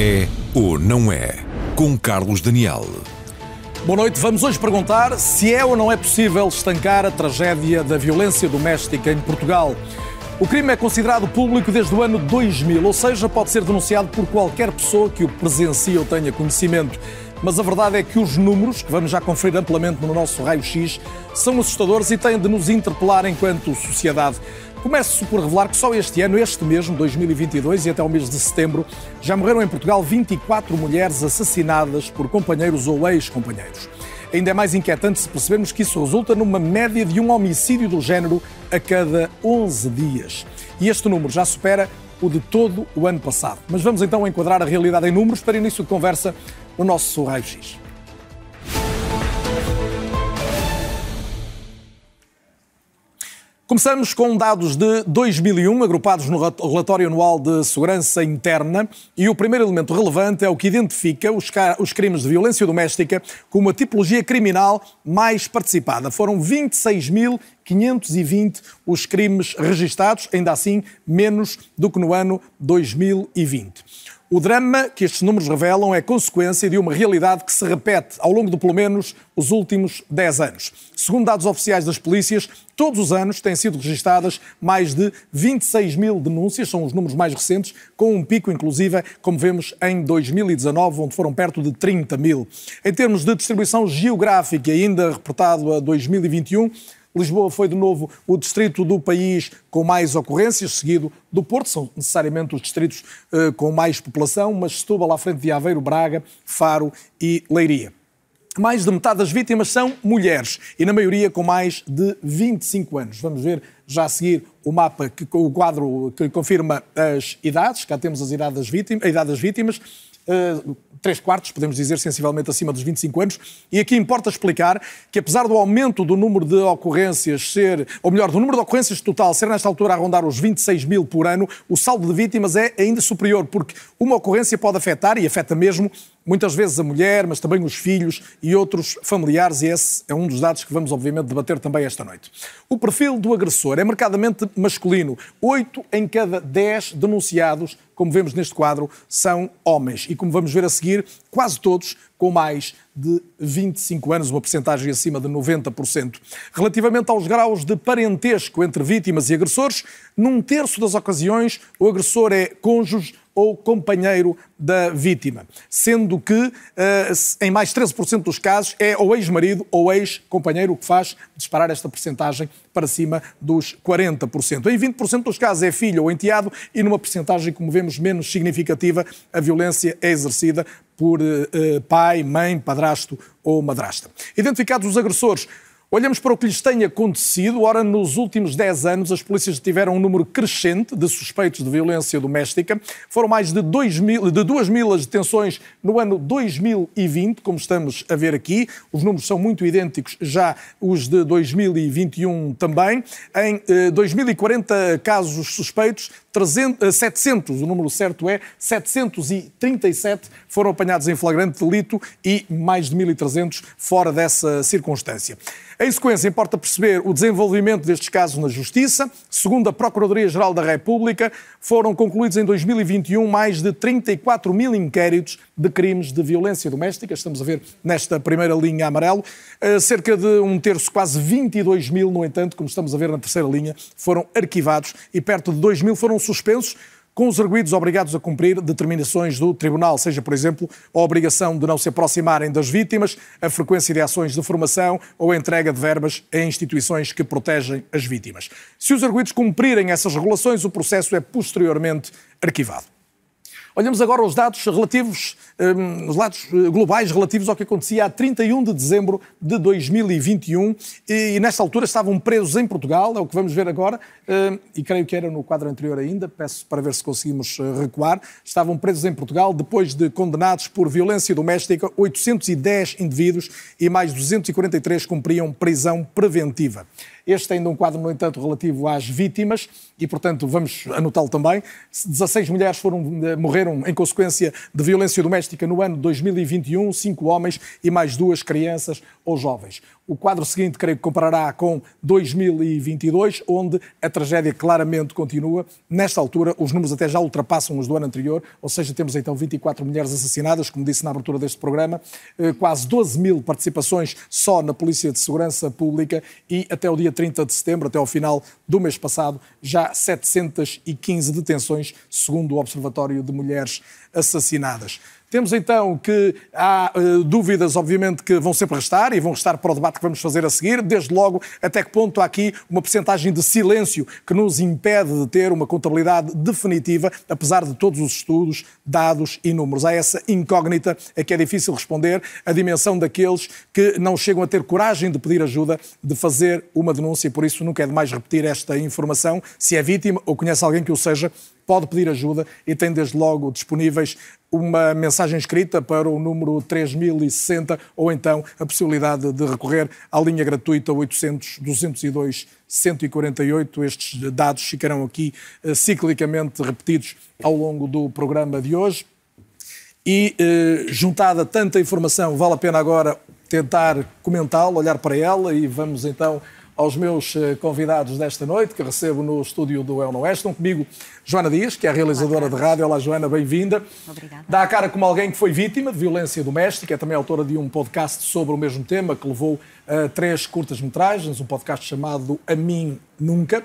É ou não é? Com Carlos Daniel. Boa noite. Vamos hoje perguntar se é ou não é possível estancar a tragédia da violência doméstica em Portugal. O crime é considerado público desde o ano 2000, ou seja, pode ser denunciado por qualquer pessoa que o presencie ou tenha conhecimento. Mas a verdade é que os números, que vamos já conferir amplamente no nosso raio-x, são assustadores e têm de nos interpelar enquanto sociedade. Começo por revelar que só este ano, este mesmo, 2022 e até o mês de setembro, já morreram em Portugal 24 mulheres assassinadas por companheiros ou ex-companheiros. Ainda é mais inquietante se percebermos que isso resulta numa média de um homicídio do género a cada 11 dias. E este número já supera o de todo o ano passado. Mas vamos então enquadrar a realidade em números para início de conversa no nosso raio-x. Começamos com dados de 2001, agrupados no Relatório Anual de Segurança Interna, e o primeiro elemento relevante é o que identifica os, os crimes de violência doméstica como a tipologia criminal mais participada. Foram 26.520 os crimes registados, ainda assim menos do que no ano 2020. O drama que estes números revelam é consequência de uma realidade que se repete ao longo de pelo menos os últimos 10 anos. Segundo dados oficiais das polícias, todos os anos têm sido registadas mais de 26 mil denúncias, são os números mais recentes, com um pico, inclusive, como vemos em 2019, onde foram perto de 30 mil. Em termos de distribuição geográfica, ainda reportado a 2021, Lisboa foi de novo o distrito do país com mais ocorrências, seguido do Porto, são necessariamente os distritos uh, com mais população, mas Setúbal à frente de Aveiro, Braga, Faro e Leiria. Mais de metade das vítimas são mulheres e, na maioria, com mais de 25 anos. Vamos ver já a seguir o mapa, que, o quadro que confirma as idades. Cá temos as idades vítimas. A idade das vítimas. Uh, três quartos, podemos dizer, sensivelmente acima dos 25 anos. E aqui importa explicar que, apesar do aumento do número de ocorrências ser, ou melhor, do número de ocorrências total ser nesta altura a rondar os 26 mil por ano, o saldo de vítimas é ainda superior, porque uma ocorrência pode afetar, e afeta mesmo, muitas vezes a mulher, mas também os filhos e outros familiares, e esse é um dos dados que vamos, obviamente, debater também esta noite. O perfil do agressor é marcadamente masculino. Oito em cada dez denunciados, como vemos neste quadro, são homens. E como vamos ver a seguir, quase todos com mais de 25 anos, uma porcentagem acima de 90%. Relativamente aos graus de parentesco entre vítimas e agressores, num terço das ocasiões o agressor é cônjuge ou companheiro da vítima, sendo que eh, em mais 13% dos casos é ou ex-marido ou ex-companheiro o que faz disparar esta percentagem para cima dos 40%. Em 20% dos casos é filho ou enteado e numa percentagem, como vemos, menos significativa, a violência é exercida por uh, pai, mãe, padrasto ou madrasta. Identificados os agressores, Olhamos para o que lhes tem acontecido. Ora, nos últimos 10 anos, as polícias tiveram um número crescente de suspeitos de violência doméstica. Foram mais de 2 mil, de 2 mil as detenções no ano 2020, como estamos a ver aqui. Os números são muito idênticos, já os de 2021 também. Em eh, 2040 casos suspeitos, 300, 700, eh, o número certo é 737 foram apanhados em flagrante delito e mais de 1.300 fora dessa circunstância. Em sequência, importa perceber o desenvolvimento destes casos na Justiça. Segundo a Procuradoria-Geral da República, foram concluídos em 2021 mais de 34 mil inquéritos de crimes de violência doméstica. Estamos a ver nesta primeira linha amarelo. Eh, cerca de um terço, quase 22 mil, no entanto, como estamos a ver na terceira linha, foram arquivados e perto de 2 mil foram suspensos com os arguídos obrigados a cumprir determinações do Tribunal, seja, por exemplo, a obrigação de não se aproximarem das vítimas, a frequência de ações de formação ou a entrega de verbas a instituições que protegem as vítimas. Se os arguídos cumprirem essas regulações, o processo é posteriormente arquivado. Olhamos agora os dados relativos, um, os dados eh, globais relativos ao que acontecia a 31 de dezembro de 2021 e, nesta altura estavam presos em Portugal, é o que vamos ver agora, um, e creio que era no quadro anterior ainda, peço para ver se conseguimos eh, recuar, estavam presos em Portugal depois de condenados por violência doméstica 810 indivíduos e mais 243 cumpriam prisão preventiva. Este ainda um quadro, no entanto, relativo às vítimas e, portanto, vamos anotá-lo também. 16 mulheres foram, eh, morreram em consequência de violência doméstica no ano de 2021, cinco homens e mais duas crianças ou jovens. O quadro seguinte, creio que comparará com 2022, onde a tragédia claramente continua. Nesta altura, os números até já ultrapassam os do ano anterior, ou seja, temos então 24 mulheres assassinadas, como disse na abertura deste programa, eh, quase 12 mil participações só na Polícia de Segurança Pública e até o dia 30 de setembro, até ao final do mês passado, já 715 detenções, segundo o Observatório de Mulheres Assassinadas. Temos então que há uh, dúvidas, obviamente, que vão sempre restar e vão restar para o debate que vamos fazer a seguir. Desde logo, até que ponto há aqui uma percentagem de silêncio que nos impede de ter uma contabilidade definitiva, apesar de todos os estudos, dados e números. Há essa incógnita a que é difícil responder, a dimensão daqueles que não chegam a ter coragem de pedir ajuda, de fazer uma denúncia. Por isso, nunca é demais repetir esta informação. Se é vítima ou conhece alguém que o seja, pode pedir ajuda e tem desde logo disponíveis uma mensagem escrita para o número 3060 ou então a possibilidade de recorrer à linha gratuita 800 202 148. Estes dados ficarão aqui uh, ciclicamente repetidos ao longo do programa de hoje. E uh, juntada tanta informação, vale a pena agora tentar comentá-la, olhar para ela e vamos então aos meus eh, convidados desta noite, que recebo no estúdio do El Oeste. Estão comigo Joana Dias, que é a realizadora Olá, de rádio. Olá, Joana, bem-vinda. Obrigada. Dá a cara como alguém que foi vítima de violência doméstica, é também autora de um podcast sobre o mesmo tema, que levou a uh, três curtas-metragens, um podcast chamado A Mim Nunca.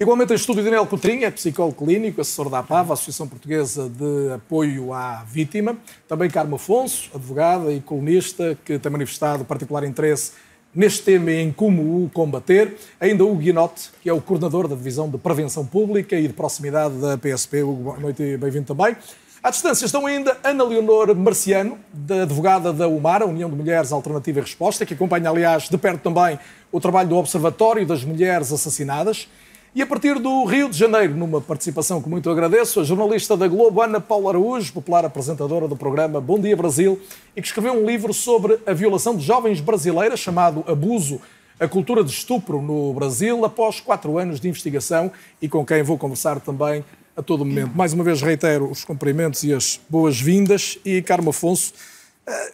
Igualmente em estúdio Daniel Coutrinho, é psicólogo clínico, assessor da APAV, Associação Portuguesa de Apoio à Vítima. Também Carmo Afonso, advogada e colunista, que tem manifestado particular interesse neste tema em como o combater. Ainda o Guinote, que é o coordenador da Divisão de Prevenção Pública e de Proximidade da PSP. Boa noite e bem-vindo também. À distância estão ainda Ana Leonor Marciano, da advogada da UMAR, a União de Mulheres Alternativa e Resposta, que acompanha, aliás, de perto também o trabalho do Observatório das Mulheres Assassinadas. E a partir do Rio de Janeiro, numa participação que muito agradeço, a jornalista da Globo, Ana Paula Araújo, popular apresentadora do programa Bom Dia Brasil, e que escreveu um livro sobre a violação de jovens brasileiras, chamado Abuso, a cultura de estupro no Brasil, após quatro anos de investigação, e com quem vou conversar também a todo momento. Mais uma vez reitero os cumprimentos e as boas-vindas, e Carmo Afonso,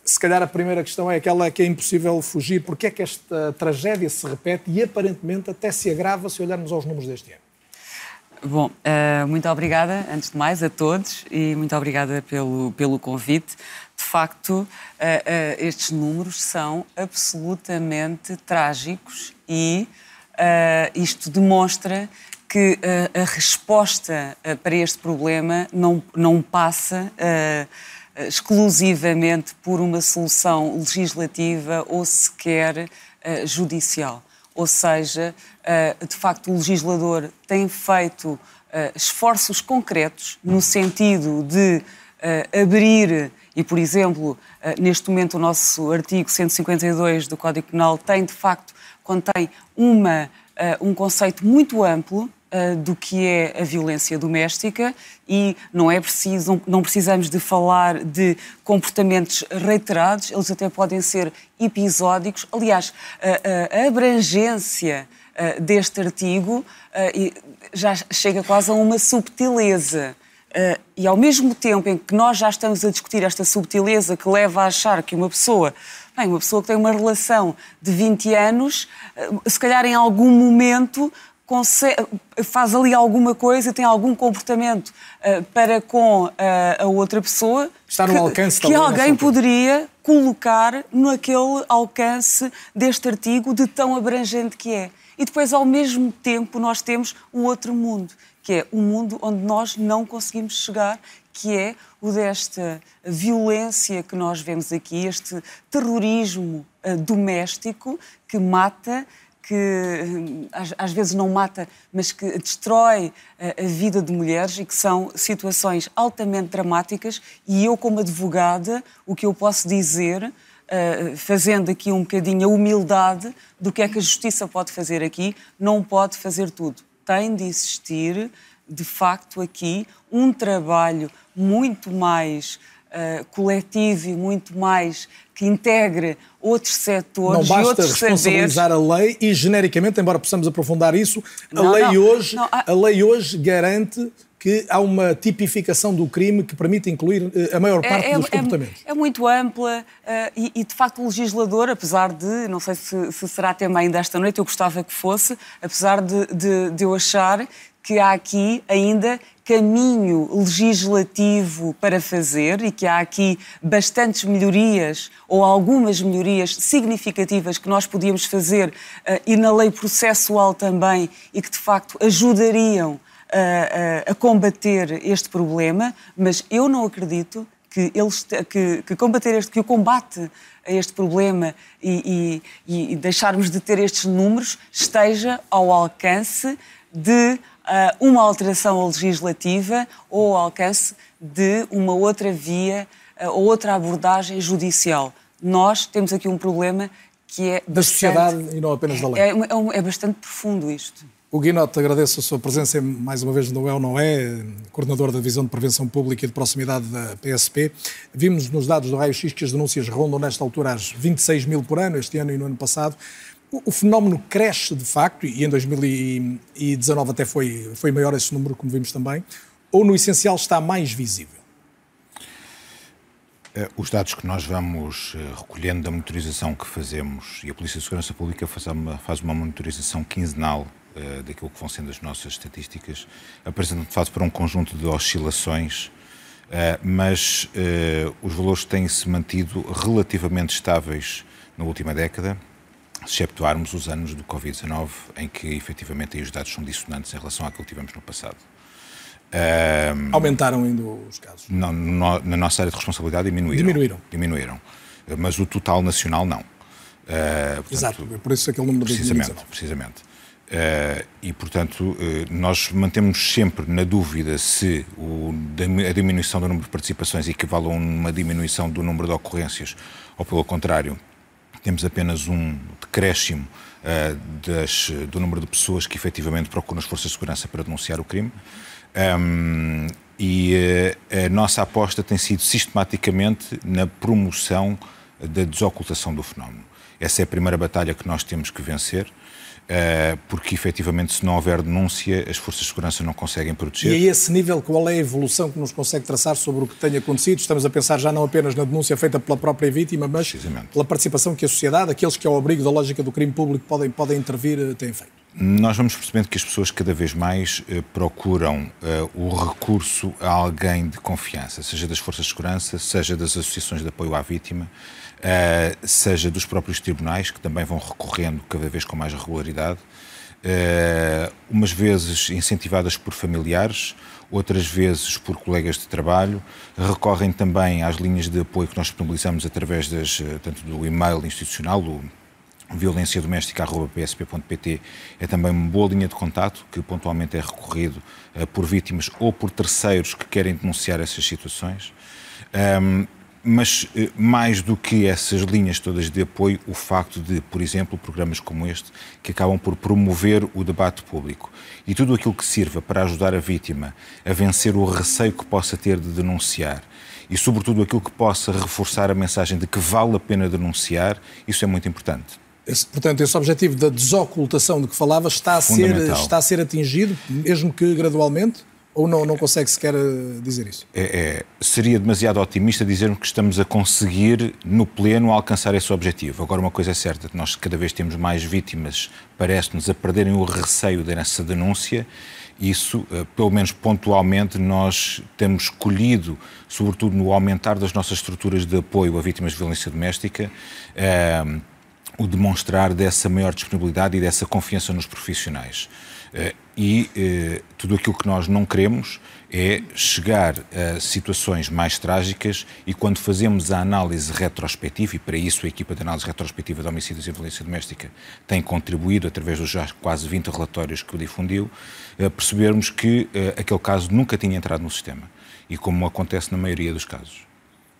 se calhar a primeira questão é aquela que é impossível fugir. Porque é que esta tragédia se repete e aparentemente até se agrava se olharmos aos números deste ano? Bom, uh, muito obrigada, antes de mais, a todos e muito obrigada pelo, pelo convite. De facto, uh, uh, estes números são absolutamente trágicos e isto demonstra que a resposta para este problema não, não passa exclusivamente por uma solução legislativa ou sequer uh, judicial. Ou seja, uh, de facto, o legislador tem feito uh, esforços concretos no sentido de abrir, e por exemplo, neste momento o nosso artigo 152 do Código Penal tem de facto, contém uma, um conceito muito amplo uh, do que é a violência doméstica e não é preciso, não precisamos de falar de comportamentos reiterados, eles até podem ser episódicos. Aliás, a, a abrangência uh, deste artigo uh, já chega quase a uma subtileza. E ao mesmo tempo em que nós já estamos a discutir esta subtileza que leva a achar que uma pessoa, bem, uma pessoa que tem uma relação de 20 anos, se calhar em algum momento faz ali alguma coisa, tem algum comportamento uh, para com uh, a outra pessoa Está no que, alcance que alguém poderia colocar naquele alcance deste artigo de tão abrangente que é. E depois, ao mesmo tempo, nós temos o outro mundo, que é um mundo onde nós não conseguimos chegar, que é o desta violência que nós vemos aqui, este terrorismo uh, doméstico que mata, que hum, às, às, vezes não mata, mas que destrói a, eh, a, vida de mulheres e que são situações altamente dramáticas. E eu, como advogada, o que eu posso dizer, uh, fazendo aqui um bocadinho a humildade do que é que a justiça pode fazer aqui, não pode fazer tudo. Tem de existir, de facto, aqui um trabalho muito mais uh, coletivo e muito mais que integre outros setores não e outros basta responsabilizar saberes. a lei e genericamente, embora possamos aprofundar isso, a Não, lei não, hoje, não, há- a lei hoje garante que há uma tipificação do crime que permite incluir eh, a maior parte dos comportamentos. é muito ampla eh, e, e, de facto, o legislador, apesar de, não sei se, se será tema ainda esta noite, eu gostava que fosse, apesar de, de, de eu achar que há aqui ainda caminho legislativo para fazer e que há aqui bastantes melhorias ou algumas melhorias significativas que nós podíamos fazer eh, e na lei processual também e que de facto ajudariam a, a- a combater este problema, mas eu não acredito que, eles, que, que combater este, que o combate a este problema e, e- e deixarmos de ter estes números esteja ao alcance de uma alteração legislativa ou ao alcance de uma outra via ah, ou outra abordagem judicial. Nós temos aqui um problema que é Da bastante- sociedade e não apenas da lei. é, é um- é bastante profundo isto. O Guinote, agradeço a sua presença mais uma vez no É ou Não É, coordenador da Divisão de Prevenção Pública e de Proximidade da PSP. Vimos nos dados do raio-x que as denúncias rondam nesta altura às 26 mil por ano, este ano e no ano passado. O, fenómeno cresce de facto, e em 2019 até foi, foi maior esse número, como vimos também, ou no essencial está mais visível? Eh, Os dados que nós vamos eh, recolhendo da monitorização que fazemos, e a Polícia de Segurança Pública faz uma, faz uma monitorização quinzenal eh, daquilo que vão sendo as nossas estatísticas, apresentam de facto para um conjunto de oscilações, eh, mas eh, os valores têm-se mantido relativamente estáveis na última década, se exceptuarmos os anos do Covid-19, em que efetivamente aí os dados são dissonantes em relação àquilo que tivemos no passado. Aumentaram ainda os casos. Não, no- na nossa área de responsabilidade diminuíram. Diminuíram. Diminuíram. Mas o total nacional não. Eh, portanto, Exato, é por isso aquele número de Precisamente, 2019. precisamente. Eh, e, portanto, eh, nós mantemos sempre na dúvida se o- a diminuição do número de participações equivale a uma diminuição do número de ocorrências, ou pelo contrário, temos apenas um decréscimo eh, das- do número de pessoas que efetivamente procuram as forças de segurança para denunciar o crime. Ahm, e eh, a nossa aposta tem sido sistematicamente na promoção da desocultação do fenómeno. Essa é a primeira batalha que nós temos que vencer, porque efetivamente, se não houver denúncia, as forças de segurança não conseguem E proteger. a esse nível, qual é a evolução que nos consegue traçar sobre o que tem acontecido? Estamos a pensar já não apenas na denúncia feita pela própria vítima, mas pela participação que a sociedade, aqueles que ao abrigo da lógica do crime público podem, podem intervir, eh, têm feito. Nós vamos percebendo que as pessoas cada vez mais eh, procuram eh, o recurso a alguém de confiança, seja das forças de segurança, seja das associações de apoio à vítima, eh, seja dos próprios tribunais, que também vão recorrendo cada vez com mais regularidade, eh, umas vezes incentivadas por familiares, outras vezes por colegas de trabalho, recorrem também às linhas de apoio que nós disponibilizamos através das, eh, tanto do e-mail institucional, do violenciadoméstica.psp.pt é também uma boa linha de contato que pontualmente é recorrido eh, por vítimas ou por terceiros que querem denunciar essas situações. Ahm, mas eh, mais do que essas linhas todas de apoio, o facto de, por exemplo, programas como este, que acabam por promover o debate público e tudo aquilo que sirva para ajudar a vítima a vencer o receio que possa ter de denunciar e, sobretudo, aquilo que possa reforçar a mensagem de que vale a pena denunciar, isso é muito importante. Esse- portanto, esse objetivo da desocultação de que falava está a, ser, está a ser atingido, mesmo que gradualmente? Ou não, não consegue sequer eh, dizer isso? É- é- seria demasiado otimista dizermos que estamos a conseguir, no pleno, alcançar esse objetivo. Agora, uma coisa é certa, nós cada vez temos mais vítimas, parece-nos, a perderem o receio dessa denúncia. Isso, eh, pelo menos pontualmente, nós temos colhido, sobretudo no aumentar das nossas estruturas de apoio a vítimas de violência doméstica, eh, o demonstrar dessa maior disponibilidade e dessa confiança nos profissionais. Eh, E eh, tudo aquilo que nós não queremos é chegar a situações mais trágicas e quando fazemos a análise retrospectiva, e para isso a equipa de análise retrospectiva de homicídios e violência doméstica tem contribuído através dos já quase 20 relatórios que difundiu, eh, percebermos que aquele caso nunca tinha entrado no sistema. E como acontece na maioria dos casos.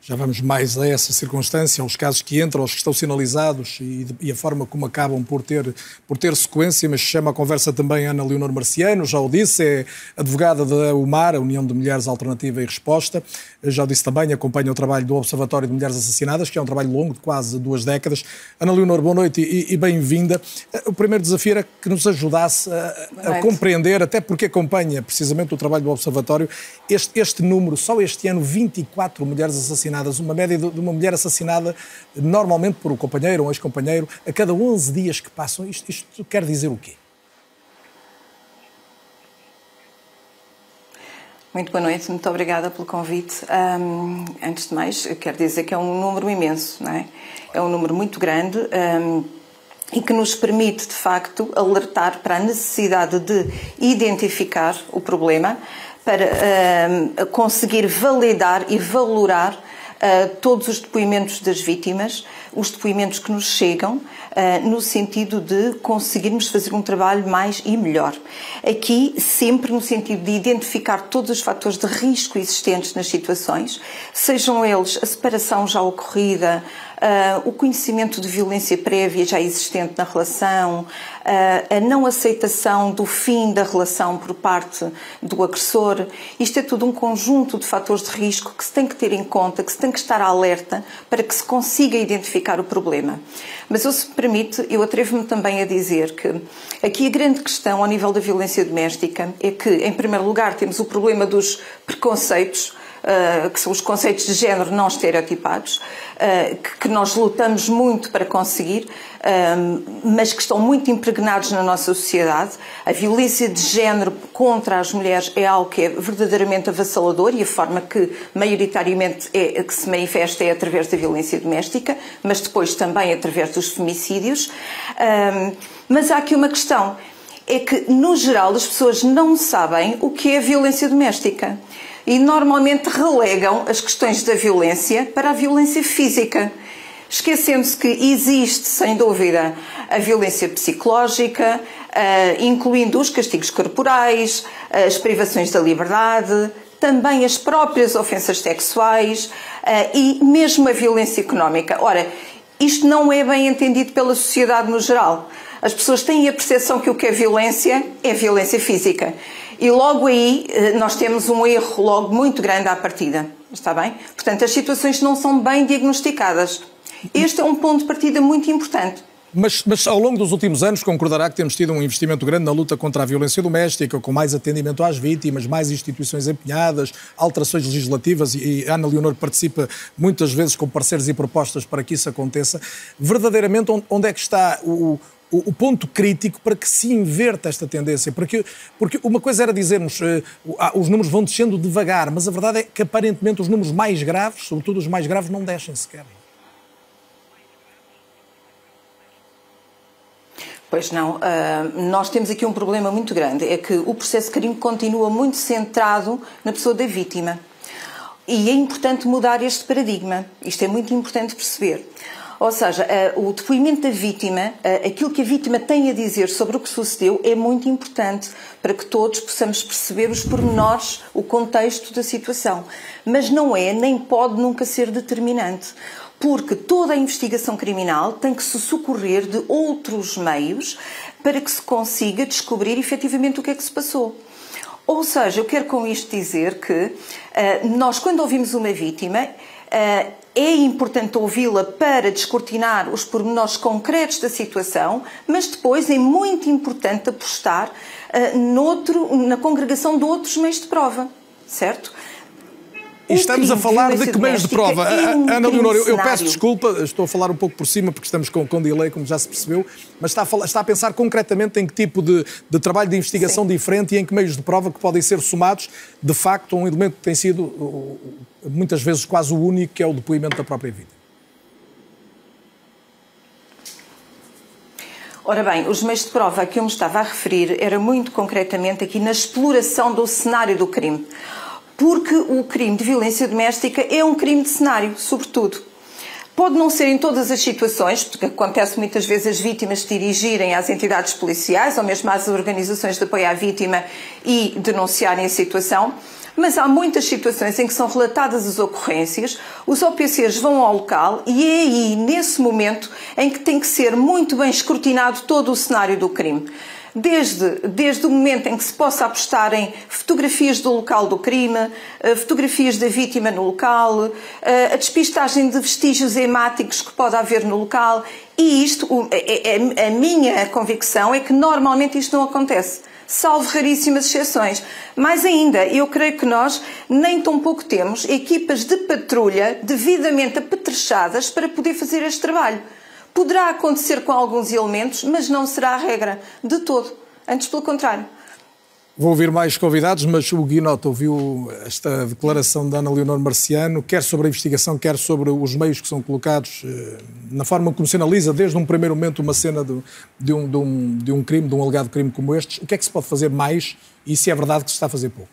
Já vamos mais a essa circunstância, aos casos que entram, aos que estão sinalizados e, e, a forma como acabam por ter, por ter sequência, mas chama a conversa também Ana Leonor Marciano, já o disse, é advogada da UMAR, a União de Mulheres Alternativa e Resposta, já o disse também, acompanha o trabalho do Observatório de Mulheres Assassinadas, que é um trabalho longo, de quase duas décadas. Ana Leonor, boa noite e, e bem-vinda. O primeiro desafio era que nos ajudasse a, a compreender, até porque acompanha precisamente o trabalho do Observatório, este, este número, só este ano, 24 mulheres assassinadas assassinadas, uma média de uma mulher assassinada normalmente por um companheiro ou um ex-companheiro a cada 11 dias que passam. Isto, isto quer dizer o quê? Muito boa noite, muito obrigada pelo convite. Um, antes de mais, quero dizer que é um número imenso, não é? É um número muito grande um, e que nos permite, de facto, alertar para a necessidade de identificar o problema, para conseguir validar e valorar uh, todos os depoimentos das vítimas, os depoimentos que nos chegam, uh, no sentido de conseguirmos fazer um trabalho mais e melhor. Aqui, sempre no sentido de identificar todos os fatores de risco existentes nas situações, sejam eles a separação já ocorrida, uh, o conhecimento de violência prévia já existente na relação, uh, a não aceitação do fim da relação por parte do agressor. Isto é tudo um conjunto de fatores de risco que se tem que ter em conta, que se tem que estar alerta para que se consiga identificar o problema. Mas, se me permite, eu atrevo-me também a dizer que aqui a grande questão ao nível da violência doméstica é que, em primeiro lugar, temos o problema dos preconceitos uh, que são os conceitos de género não estereotipados, uh, que, nós lutamos muito para conseguir, uh, mas que estão muito impregnados na nossa sociedade. A violência de género contra as mulheres é algo que é verdadeiramente avassalador e a forma que maioritariamente é, que se manifesta é através da violência doméstica, mas depois também através dos femicídios. mas há aqui uma questão é que, no geral, as pessoas não sabem o que é violência doméstica e normalmente relegam as questões da violência para a violência física, esquecendo-se que existe, sem dúvida, a violência psicológica, eh, incluindo os castigos corporais, as privações da liberdade, também as próprias ofensas sexuais eh, e mesmo a violência económica. Ora, isto não é bem entendido pela sociedade no geral. As pessoas têm a percepção que o que é violência é violência física. E logo aí eh, nós temos um erro logo muito grande à partida. Está bem? Portanto, as situações não são bem diagnosticadas. Este é um ponto de partida muito importante. Mas, mas, ao longo dos últimos anos concordará que temos tido um investimento grande na luta contra a violência doméstica, com mais atendimento às vítimas, mais instituições empenhadas, alterações legislativas e, e Ana Leonor participa muitas vezes com parceiros e propostas para que isso aconteça. Verdadeiramente, onde é que está o, o, o, ponto crítico para que se inverta esta tendência. Porque, porque uma coisa era dizermos uh, os números vão descendo devagar, mas a verdade é que aparentemente os números mais graves, sobretudo os mais graves, não descem sequer. Pois não. Uh, nós temos aqui um problema muito grande. É que o processo de crime continua muito centrado na pessoa da vítima. E é importante mudar este paradigma. Isto é muito importante perceber. Ou seja, eh, o depoimento da vítima, eh, aquilo que a vítima tem a dizer sobre o que sucedeu, é muito importante para que todos possamos perceber os pormenores, o contexto da situação. Mas não é, nem pode nunca ser determinante porque toda a investigação criminal tem que se socorrer de outros meios para que se consiga descobrir efetivamente o que é que se passou. Ou seja, eu quero com isto dizer que uh, nós, quando ouvimos uma vítima, uh, é importante ouvi-la para descortinar os pormenores concretos da situação, mas depois é muito importante apostar uh, noutro, na congregação de outros meios de prova, certo? Estamos a falar de que meios de prova? É um Ana Leonor, eu, eu, peço desculpa, estou a falar um pouco por cima porque estamos com, com delay, como já se percebeu, mas está a, falar, está a pensar concretamente em que tipo de, de trabalho de investigação Sim. diferente e em que meios de prova que podem ser somados, de facto, um elemento que tem sido muitas vezes quase o único, que é o depoimento da própria vida. Ora bem, os meios de prova a que eu me estava a referir era muito concretamente aqui na exploração do cenário do crime porque o crime de violência doméstica é um crime de cenário, sobretudo. Pode não ser em todas as situações, porque acontece muitas vezes as vítimas se dirigirem às entidades policiais ou mesmo às organizações de apoio à vítima e denunciarem a situação, mas há muitas situações em que são relatadas as ocorrências, os OPCs vão ao local e é aí, nesse momento, em que tem que ser muito bem escrutinado todo o cenário do crime desde, desde o momento em que se possa apostar em fotografias do local do crime, eh, fotografias da vítima no local, eh, a despistagem de vestígios hemáticos que pode haver no local. E isto, é, é, a minha convicção é que normalmente isto não acontece salvo raríssimas exceções. Mais ainda, eu creio que nós nem tão pouco temos equipas de patrulha devidamente apetrechadas para poder fazer este trabalho. Poderá acontecer com alguns elementos, mas não será a regra de todo. Antes, pelo contrário. Vou ouvir mais convidados, mas o Guinot ouviu esta declaração da Ana Leonor Marciano, quer sobre a investigação, quer sobre os meios que são colocados, eh, na forma como se analisa, desde um primeiro momento, uma cena de, de, um, de, um, de um crime, de um alegado crime como este. O que é que se pode fazer mais e se é verdade que se está a fazer pouco?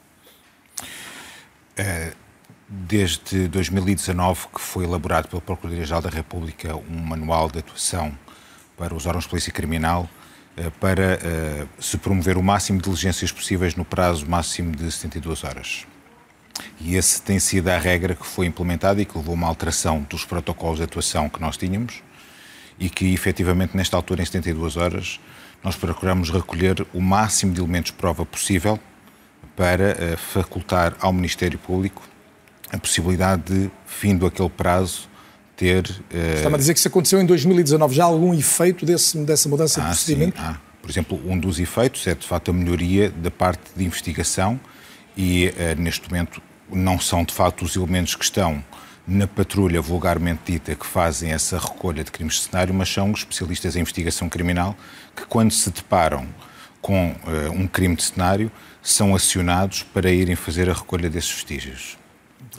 É desde 2019 que foi elaborado pela Procuradoria-Geral da República um manual de atuação para os órgãos de polícia criminal eh, para eh, se promover o máximo de diligências possíveis no prazo máximo de 72 horas. E esse tem sido a regra que foi implementada e que levou a uma alteração dos protocolos de atuação que nós tínhamos e que, efetivamente, nesta altura, em 72 horas, nós procuramos recolher o máximo de elementos de prova possível para eh, facultar ao Ministério Público a possibilidade de, fim do aquele prazo, ter. Uh... Está-me a dizer que isso aconteceu em 2019. Já há algum efeito desse, dessa mudança ah, de procedimento? Sim, há. Por exemplo, um dos efeitos é, de facto, a melhoria da parte de investigação e, uh, neste momento, não são, de facto, os elementos que estão na patrulha vulgarmente dita que fazem essa recolha de crimes de cenário, mas são os especialistas em investigação criminal que, quando se deparam com uh, um crime de cenário, são acionados para irem fazer a recolha desses vestígios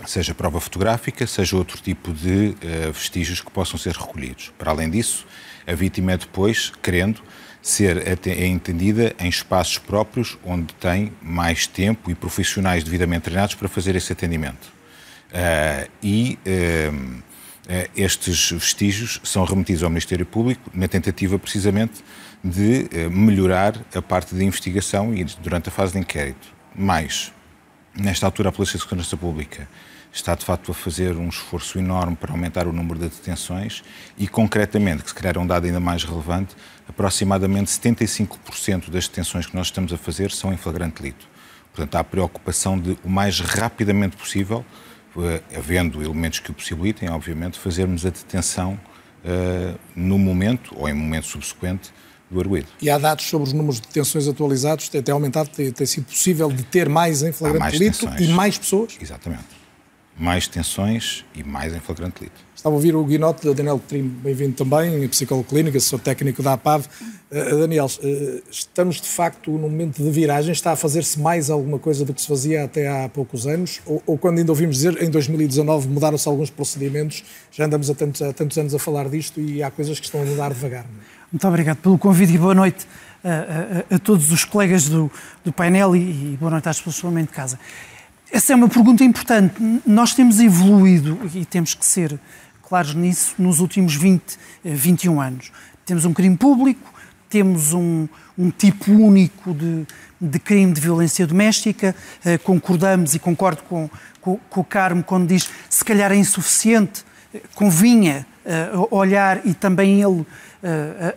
seja prova fotográfica, seja outro tipo de uh, vestígios que possam ser recolhidos. Para além disso, a vítima é depois, querendo, ser é entendida em espaços próprios onde tem mais tempo e profissionais devidamente treinados para fazer esse atendimento. Uh, e uh, estes vestígios são remetidos ao Ministério Público na tentativa precisamente de melhorar a parte de investigação e durante a fase de inquérito. Mais, nesta altura, a Polícia de Segurança Pública está de facto a fazer um esforço enorme para aumentar o número de detenções e, concretamente, que se calhar é um dado ainda mais relevante, aproximadamente 75% das detenções que nós estamos a fazer são em flagrante delito. Portanto, há a preocupação de, o mais rapidamente possível, uh, havendo elementos que o possibilitem, obviamente, fazermos a detenção uh, no momento ou em momento subsequente do arguido. E há dados sobre os números de detenções atualizados, tem até aumentado, tem, tem sido possível de ter mais em flagrante delito e mais pessoas? Exatamente mais tensões e mais em flagrante delito. Estava a ouvir o Guinote, da Daniel Trim, bem-vindo também, psicólogo clínico, sou técnico da APAV. Uh, Daniel, uh, estamos de facto num momento de viragem, está a fazer-se mais alguma coisa do que se fazia até há poucos anos? Ou, ou quando ainda ouvimos dizer, em 2019 mudaram-se alguns procedimentos, já andamos há tantos, há tantos, anos a falar disto e há coisas que estão a mudar devagar. Não é? Muito obrigado pelo convite e boa noite a, a, a todos os colegas do, do painel e, e boa noite às pessoas que de casa. Essa é uma pergunta importante. Nós temos evoluído, e temos que ser claros nisso, nos últimos 20, 21 eh, anos. Temos um crime público, temos um, um tipo único de, de, crime de violência doméstica, eh, concordamos e concordo com, com, com, o Carmo quando diz se calhar é insuficiente, eh, convinha olhar e também ele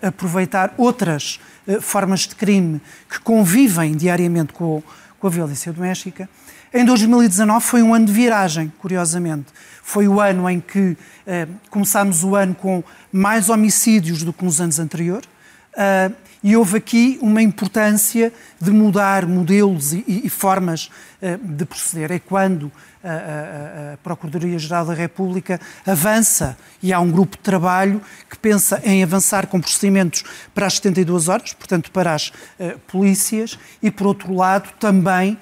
aproveitar outras formas de crime que convivem diariamente com, com a violência doméstica. Em 2019 foi um ano de viragem, curiosamente. Foi o ano em que eh, começámos o ano com mais homicídios do que nos anos anteriores. Uh, e houve aqui uma importância de mudar modelos e, e formas uh, de proceder. É quando a, a, Procuradoria-Geral da República avança e há um grupo de trabalho que pensa em avançar com procedimentos para as 72 horas, portanto, para as uh, polícias, e, por outro lado, também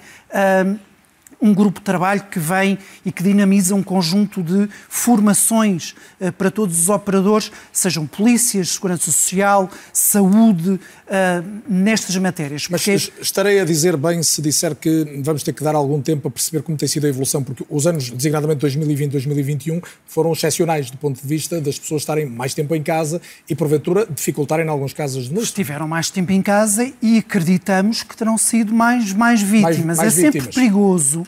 grupo de trabalho que vem e que dinamiza um conjunto de formações uh, para todos os operadores, sejam polícias, segurança social, saúde, uh, nestas matérias. Porque... Mas estarei a dizer bem se disser que vamos ter que dar algum tempo a perceber como tem sido a evolução, porque os anos, designadamente 2020 e 2021, foram excepcionais do ponto de vista das pessoas estarem mais tempo em casa e, porventura, dificultarem, em alguns casos, de Estiveram mais tempo em casa e acreditamos que terão sido mais, mais vítimas. Mais, mais é vítimas. sempre perigoso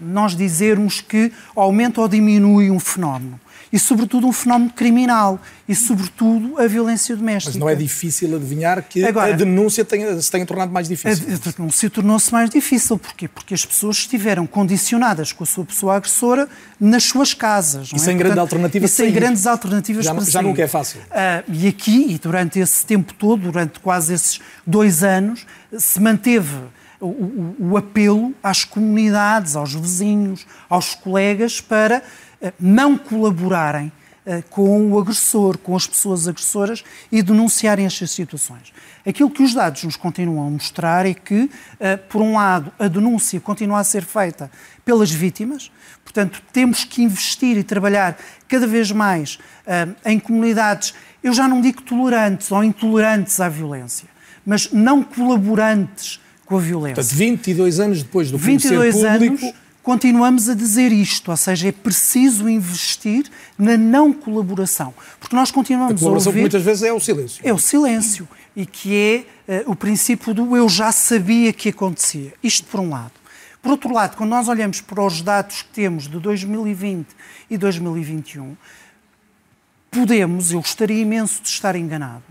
nós dizermos que aumenta ou diminui um fenómeno e, sobretudo, um fenómeno criminal e, sobretudo, a violência doméstica. Mas não é difícil adivinhar que Agora, a denúncia tenha, se tenha tornado mais difícil. A denúncia tornou-se mais difícil. Porquê? Porque as pessoas estiveram condicionadas com a sua pessoa agressora nas suas casas. E sem é? grande Portanto, alternativa e sem grandes alternativas já, para Já nunca é fácil. Uh, e aqui, e durante esse tempo todo, durante quase esses dois anos, se manteve o, o, o apelo às comunidades, aos vizinhos, aos colegas para eh, não colaborarem eh, com o agressor, com as pessoas agressoras e denunciarem estas situações. Aquilo que os dados nos continuam a mostrar é que, eh, por um lado, a denúncia continua a ser feita pelas vítimas, portanto, temos que investir e trabalhar cada vez mais em comunidades, eu já não digo tolerantes ou intolerantes à violência, mas não colaborantes com a violência. Portanto, 22 anos depois do 22 público... Anos, continuamos a dizer isto, ou seja, é preciso investir na não colaboração, porque nós continuamos a, colaboração a ouvir... muitas vezes é o silêncio. É o silêncio, e que é uh, o princípio do eu já sabia que acontecia. Isto por um lado. Por outro lado, quando nós olhamos para os dados que temos de 2020 e 2021, podemos, eu gostaria imenso de estar enganado,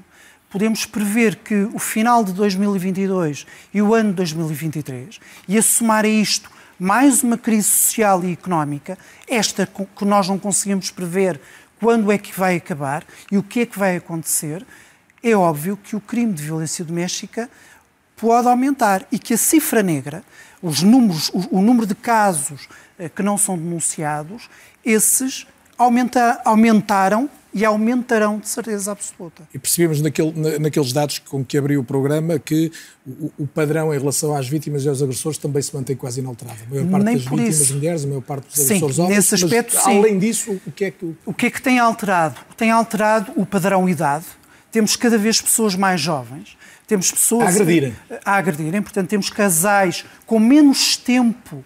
podemos prever que o final de 2022 e o ano de 2023, e a somar a isto mais uma crise social e económica, esta que nós não conseguimos prever quando é que vai acabar e o que é que vai acontecer, é óbvio que o crime de violência doméstica pode aumentar e que a cifra negra, os números, o, o número de casos eh, que não são denunciados, esses aumenta, aumentaram e aumentarão de certeza absoluta. E percebemos naquele, naqueles dados com que abriu o programa que o, o, padrão em relação às vítimas e aos agressores também se mantém quase inalterado. A maior parte Nem das vítimas isso. mulheres, a maior parte dos sim, agressores homens. Nesse aspecto, mas, sim. além disso, o que é que... O que é que tem alterado? Tem alterado o padrão idade. Temos cada vez pessoas mais jovens. Temos pessoas... A agredirem. A agredirem. Portanto, temos casais com menos tempo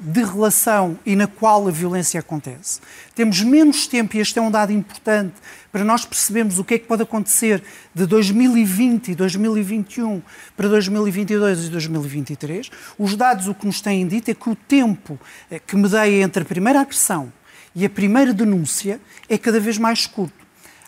de relação e na qual a violência acontece. Temos menos tempo, e este é um dado importante, para nós percebermos o que é que pode acontecer de 2020 e 2021 para 2022 e 2023. Os dados o que nos têm dito é que o tempo eh, que medeia entre a primeira agressão e a primeira denúncia é cada vez mais curto.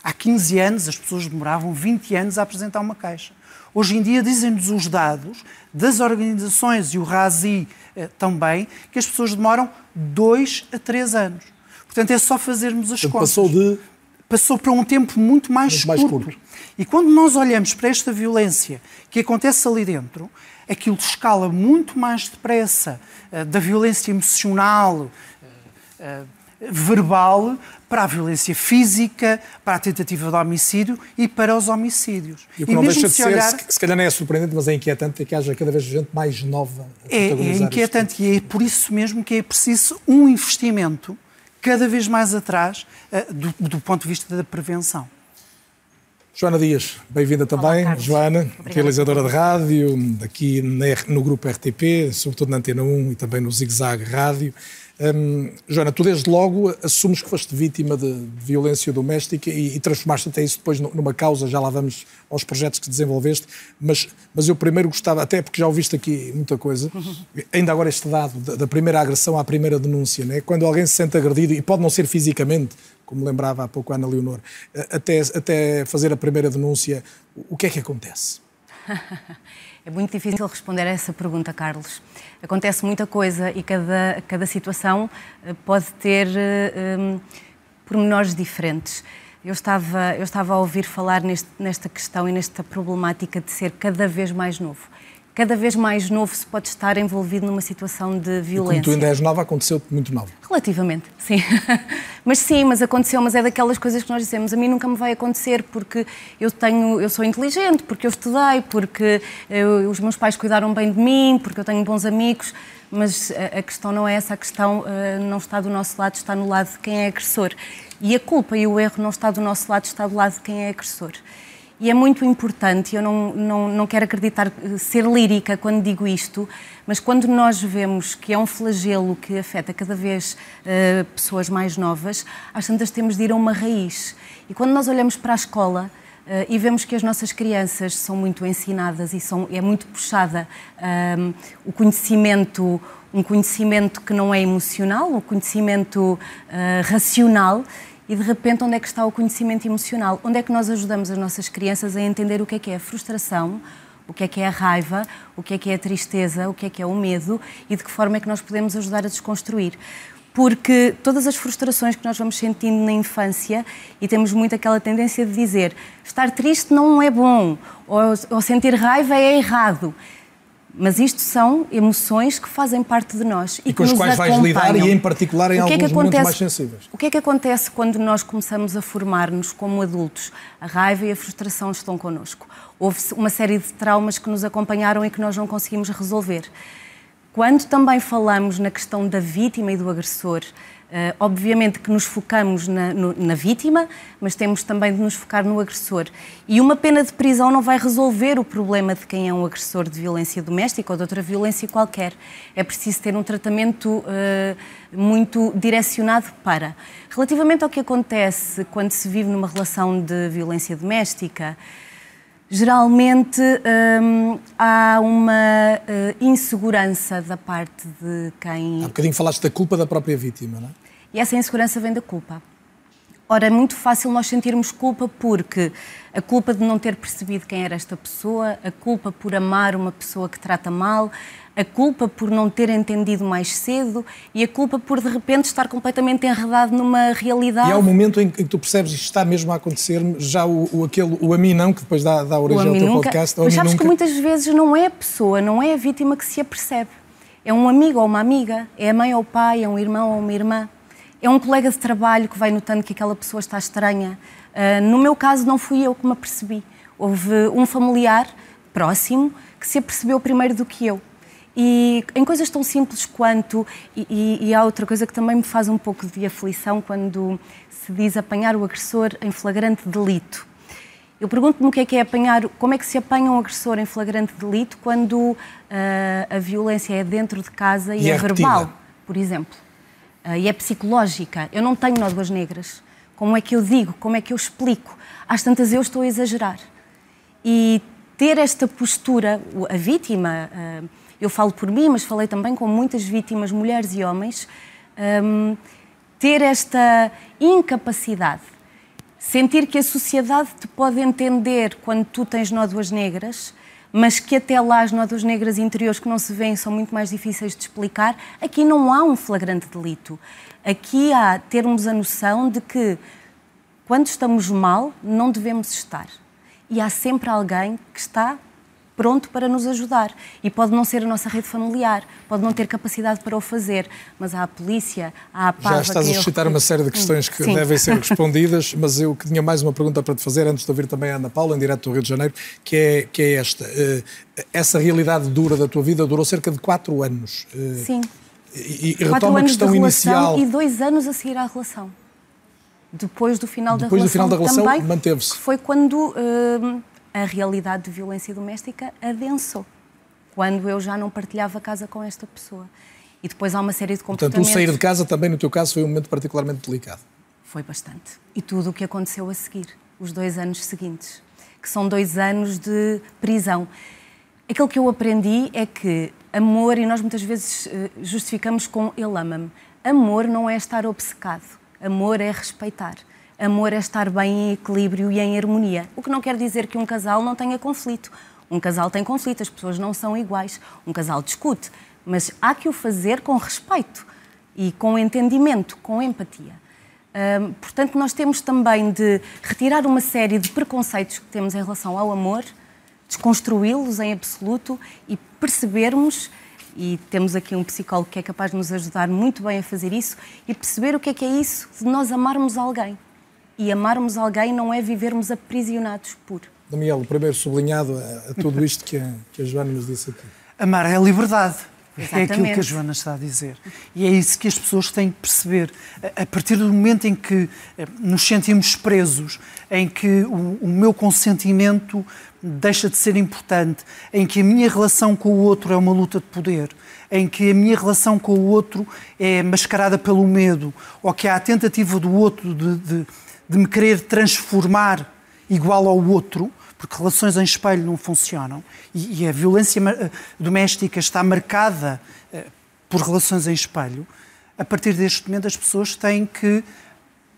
Há 15 anos as pessoas demoravam 20 anos a apresentar uma caixa. Hoje em dia dizem-nos os dados das organizações e o RASI eh, também que as pessoas demoram dois a três anos. Portanto, é só fazermos as contas. Passou de passou para um tempo muito mais, muito curto. mais curto. E quando nós olhamos para esta violência que acontece ali dentro, aquilo escala muito mais depressa uh, da violência emocional, uh, uh, verbal, para a violência física, para a tentativa de homicídio e para os homicídios. E o que não deixa de se olhar... ser, se, se calhar não é surpreendente, mas é inquietante, é que haja cada vez gente mais nova a É, é inquietante e é por isso mesmo que é preciso um investimento cada vez mais atrás uh, do, do, ponto de vista da prevenção. Joana Dias, bem-vinda também. Olá, Joana, Obrigada. realizadora de rádio, aqui no grupo RTP, sobretudo na Antena 1 e também no Zig Zag Rádio. Um, Joana, tu desde logo assumes que foste vítima de, de violência doméstica e, e transformaste até isso depois numa causa, já lá vamos aos projetos que desenvolveste, mas, mas eu primeiro gostava, até porque já ouviste aqui muita coisa, ainda agora este dado da, da primeira agressão à primeira denúncia, né? quando alguém se sente agredido, e pode não ser fisicamente, como lembrava há pouco a Ana Leonor, até, até fazer a primeira denúncia, o que é que acontece? É muito difícil responder a essa pergunta, Carlos. Acontece muita coisa e cada, cada situação eh, pode ter um, pormenores diferentes. Eu estava, eu estava a ouvir falar neste, nesta questão e nesta problemática de ser cada vez mais novo cada vez mais novo se pode estar envolvido numa situação de violência. E tu ainda és nova, aconteceu muito nova. Relativamente, sim. mas sim, mas aconteceu, mas é daquelas coisas que nós dizemos, a mim nunca me vai acontecer porque eu tenho, eu sou inteligente, porque eu estudei, porque eu, os meus pais cuidaram bem de mim, porque eu tenho bons amigos, mas a, a questão não é essa, a questão uh, não está do nosso lado, está no lado de quem é agressor. E a culpa e o erro não está do nosso lado, está do lado de quem é agressor. E é muito importante, eu não, não, não quero acreditar, ser lírica quando digo isto, mas quando nós vemos que é um flagelo que afeta cada vez uh, pessoas mais novas, às tantas temos de ir a uma raiz. E quando nós olhamos para a escola, Uh, e vemos que as nossas crianças são muito ensinadas e são, é muito puxada um, o conhecimento, um conhecimento que não é emocional, um conhecimento uh, racional. E de repente, onde é que está o conhecimento emocional? Onde é que nós ajudamos as nossas crianças a entender o que é que é a frustração, o que é que é a raiva, o que é que é a tristeza, o que é que é o medo e de que forma é que nós podemos ajudar a desconstruir porque todas as frustrações que nós vamos sentindo na infância, e temos muito aquela tendência de dizer estar triste não é bom, ou, ou sentir raiva é errado. Mas isto são emoções que fazem parte de nós e, e com as quais vais lidar e em particular em alguns é acontece, momentos mais sensíveis. O que é que acontece quando nós começamos a formar-nos como adultos? A raiva e a frustração estão connosco. Houve uma série de traumas que nos acompanharam e que nós não conseguimos resolver. Quando também falamos na questão da vítima e do agressor, Uh, obviamente que nos focamos na, no, na, vítima, mas temos também de nos focar no agressor. E uma pena de prisão não vai resolver o problema de quem é um agressor de violência doméstica ou de outra violência qualquer. É preciso ter um tratamento uh, muito direcionado para. Relativamente ao que acontece quando se vive numa relação de violência doméstica, geralmente hum, há uma uh, insegurança da parte de quem. Há bocadinho falaste da culpa da própria vítima, não é? E essa insegurança vem da culpa. Ora, é muito fácil nós sentirmos culpa porque a culpa de não ter percebido quem era esta pessoa, a culpa por amar uma pessoa que trata mal, a culpa por não ter entendido mais cedo e a culpa por de repente estar completamente enredado numa realidade. E há um momento em que tu percebes isto está mesmo a acontecer, já o, o, aquele, o a mim não, que depois dá, dá origem ao teu nunca, podcast. Mas sabes que muitas vezes não é a pessoa, não é a vítima que se apercebe. É um amigo ou uma amiga, é a mãe ou o pai, é um irmão ou uma irmã. É um colega de trabalho que vai notando que aquela pessoa está estranha. Uh, no meu caso, não fui eu que me apercebi. Houve um familiar próximo que se apercebeu primeiro do que eu. E em coisas tão simples quanto. E, e, e, há outra coisa que também me faz um pouco de aflição quando se diz apanhar o agressor em flagrante delito. Eu pergunto-me o que é que é apanhar, como é que se apanha um agressor em flagrante delito quando uh, a violência é dentro de casa e, e é, é verbal, por exemplo, e é psicológica. Eu não tenho nódoas negras. Como é que eu digo? Como é que eu explico? Às tantas eu estou a exagerar. E ter esta postura, a vítima. Uh, eu falo por mim, mas falei também com muitas vítimas, mulheres e homens, ter esta incapacidade, sentir que a sociedade te pode entender quando tu tens nódoas negras, mas que até lá as nódoas negras interiores que não se veem são muito mais difíceis de explicar, aqui não há um flagrante delito. Aqui há termos a noção de que quando estamos mal, não devemos estar. E há sempre alguém que está pronto para nos ajudar. E pode não ser a nossa rede familiar, pode não ter capacidade para o fazer, mas há a polícia, há a PAVA... Já estás a suscitar eu... uma série de questões que Sim. devem ser respondidas, mas eu tinha mais uma pergunta para te fazer, antes de ouvir também a Ana Paula, em direto do Rio de Janeiro, que é, que é esta. Eh, essa realidade dura da tua vida durou cerca de quatro anos. Eh, Sim. E, e retoma a questão inicial... E dois anos a seguir à relação. Depois do final Depois da relação, do final da relação manteve-se. Foi quando... Uh, a realidade de violência doméstica adensou, quando eu já não partilhava casa com esta pessoa. E depois há uma série de comportamentos... Portanto, o sair de casa também, no teu caso, foi um momento particularmente delicado. Foi bastante. E tudo o que aconteceu a seguir, os dois anos seguintes, que são dois anos de prisão. Aquilo que eu aprendi é que amor, e nós muitas vezes eh, justificamos com ele ama-me, amor não é estar obcecado, amor é respeitar. Amor é estar bem em equilíbrio e em harmonia. O que não quer dizer que um casal não tenha conflito. Um casal tem conflito, as pessoas não são iguais. Um casal discute, mas há que o fazer com respeito e com entendimento, com empatia. Portanto, nós temos também de retirar uma série de preconceitos que temos em relação ao amor, desconstruí-los em absoluto e percebermos, e temos aqui um psicólogo que é capaz de nos ajudar muito bem a fazer isso, e perceber o que é que é isso de nós amarmos alguém. E amarmos alguém não é vivermos aprisionados por. Daniel, o primeiro sublinhado a, a tudo isto que a, que a Joana nos disse aqui. Amar é a liberdade. Exatamente. É aquilo que a Joana está a dizer. E é isso que as pessoas têm que perceber. A partir do momento em que eh, nos sentimos presos, em que o, o, meu consentimento deixa de ser importante, em que a minha relação com o outro é uma luta de poder, em que a minha relação com o outro é mascarada pelo medo, ou que há a tentativa do outro de, de de me querer transformar igual ao outro, porque relações em espelho não funcionam, e, e a violência doméstica está marcada uh, por relações em espelho, a partir deste momento as pessoas têm que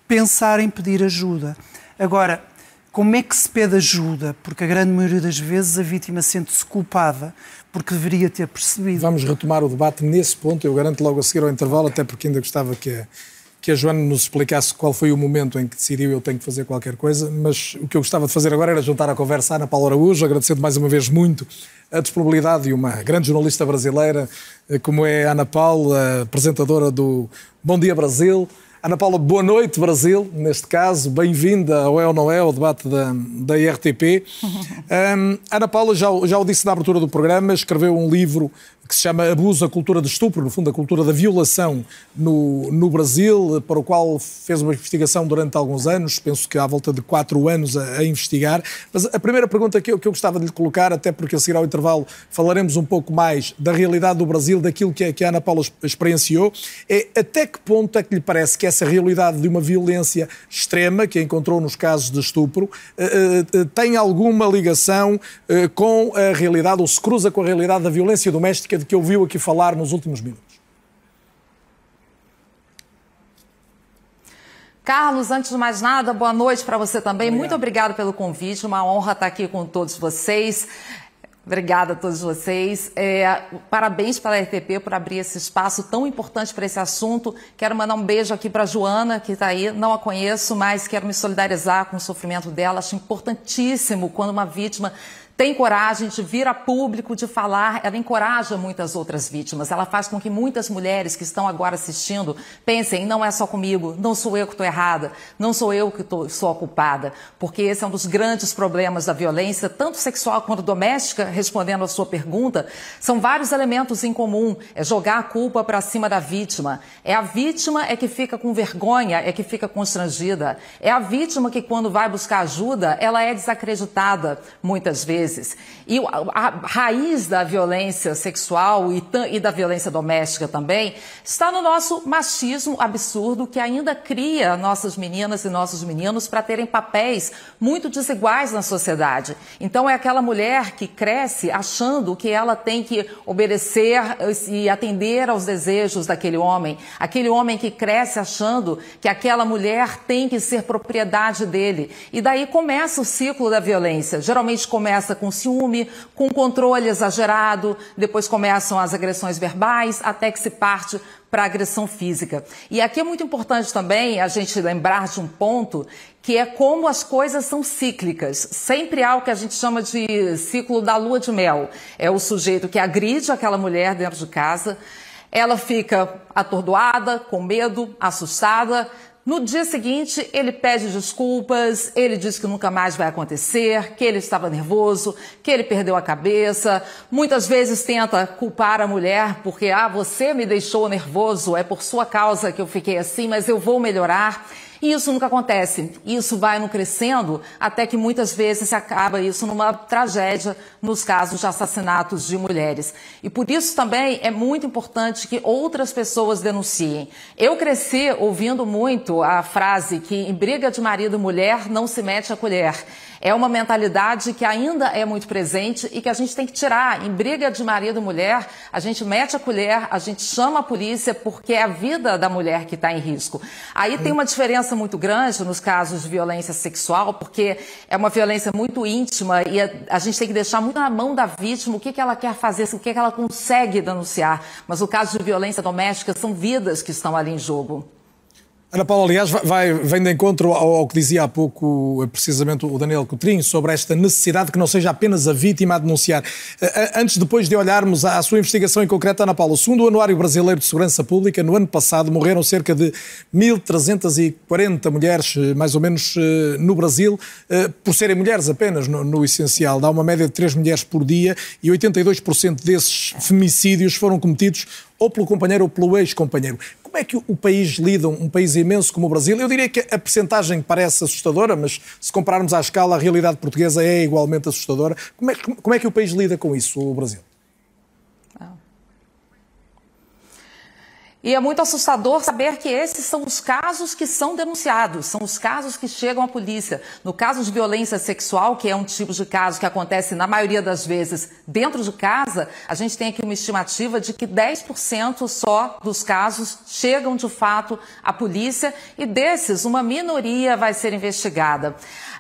pensar em pedir ajuda. Agora, como é que se pede ajuda? Porque a grande maioria das vezes a vítima sente-se culpada porque deveria ter percebido. Vamos retomar o debate nesse ponto. Eu garanto logo a seguir ao intervalo, até porque ainda gostava que a, que a Joana nos explicasse qual foi o momento em que decidiu eu tenho que fazer qualquer coisa. Mas o que eu gostava de fazer agora era juntar à conversa a Ana Paula Araújo, agradecendo mais uma vez muito a disponibilidade de uma grande jornalista brasileira, eh, como é a Ana Paula, apresentadora do Bom Dia Brasil. Ana Paula, boa noite, Brasil, neste caso. Bem-vinda ao É ou Não É, ao debate da, da IRTP. Um, Ana Paula, já, já o disse na abertura do programa, escreveu um livro que se chama Abuso, a cultura de estupro, no fundo, a cultura da violação no, no Brasil, para o qual fez uma investigação durante alguns anos, penso que há volta de quatro anos a, a investigar. Mas a primeira pergunta que eu, que eu gostava de lhe colocar, até porque a seguir ao intervalo falaremos um pouco mais da realidade do Brasil, daquilo que a, que a Ana Paula experienciou, é até que ponto é que lhe parece que essa realidade de uma violência extrema, que encontrou nos casos de estupro, uh, uh, tem alguma ligação com a realidade, ou se cruza com a realidade da violência doméstica de que ouviu aqui falar nos últimos minutos. Carlos, antes de mais nada, boa noite para você também. Obrigado. Muito obrigado pelo convite, uma honra estar aqui com todos vocês. Obrigada a todos vocês. É, parabéns para a RTP por abrir esse espaço tão importante para esse assunto. Quero mandar um beijo aqui para Joana, que está aí. Não a conheço, mas quero me solidarizar com o sofrimento dela. Acho importantíssimo quando uma vítima tem coragem de vir a público, de falar, ela encoraja muitas outras vítimas. Ela faz com que muitas mulheres que estão agora assistindo pensem: não é só comigo, não sou eu que estou errada, não sou eu que tô, sou a culpada. Porque esse é um dos grandes problemas da violência, tanto sexual quanto doméstica, respondendo à sua pergunta. São vários elementos em comum. É jogar a culpa para cima da vítima. É a vítima é que fica com vergonha, é que fica constrangida. É a vítima que, quando vai buscar ajuda, ela é desacreditada muitas vezes vezes. E a, raiz da violência sexual e, e da violência doméstica também está no nosso machismo absurdo que ainda cria nossas meninas e nossos meninos para terem papéis muito desiguais na sociedade. Então é aquela mulher que cresce achando que ela tem que obedecer e atender aos desejos daquele homem, aquele homem que cresce achando que aquela mulher tem que ser propriedade dele. E daí começa o ciclo da violência. Geralmente começa com ciúme, com controle exagerado, depois começam as agressões verbais, até que se parte para a agressão física. E aqui é muito importante também a gente lembrar de um ponto que é como as coisas são cíclicas. Sempre há o que a gente chama de ciclo da lua de mel. É o sujeito que agride aquela mulher dentro de casa, ela fica atordoada, com medo, assustada, no dia seguinte, ele pede desculpas, ele diz que nunca mais vai acontecer, que ele estava nervoso, que ele perdeu a cabeça. Muitas vezes tenta culpar a mulher porque, ah, você me deixou nervoso, é por sua causa que eu fiquei assim, mas eu vou melhorar. E isso nunca acontece. Isso vai no crescendo até que muitas vezes se acaba isso numa tragédia nos casos de assassinatos de mulheres. E por isso também é muito importante que outras pessoas denunciem. Eu cresci ouvindo muito a frase que em briga de marido e mulher não se mete a colher é uma mentalidade que ainda é muito presente e que a gente tem que tirar. Em briga de marido e mulher, a gente mete a colher, a gente chama a polícia porque é a vida da mulher que está em risco. Aí tem uma diferença muito grande nos casos de violência sexual, porque é uma violência muito íntima e a, gente tem que deixar muito na mão da vítima o que, que ela quer fazer, o que, que ela consegue denunciar. Mas o caso de violência doméstica são vidas que estão ali em jogo. Ana Paula, aliás, vai, vem de encontro ao, ao, que dizia há pouco precisamente o Daniel Coutrinho sobre esta necessidade que não seja apenas a vítima a denunciar. Eh, eh, antes, depois de olharmos à sua investigação em concreto, Ana Paula, segundo o Anuário Brasileiro de Segurança Pública, no ano passado morreram cerca de 1.340 mulheres, eh, mais ou menos, no Brasil, por serem mulheres apenas, no, no essencial. Dá uma média de 3 mulheres por dia e 82% desses femicídios foram cometidos ou pelo companheiro ou pelo ex-companheiro. Como é que o país lida, um país imenso como o Brasil? Eu diria que a percentagem parece assustadora, mas se compararmos à escala, a realidade portuguesa é igualmente assustadora. Como é, como é que o país lida com isso, o Brasil? E é muito assustador saber que esses são os casos que são denunciados, são os casos que chegam à polícia. No caso de violência sexual, que é um tipo de caso que acontece na maioria das vezes dentro de casa, a gente tem aqui uma estimativa de que 10% só dos casos chegam de fato à polícia e desses, uma minoria vai ser investigada.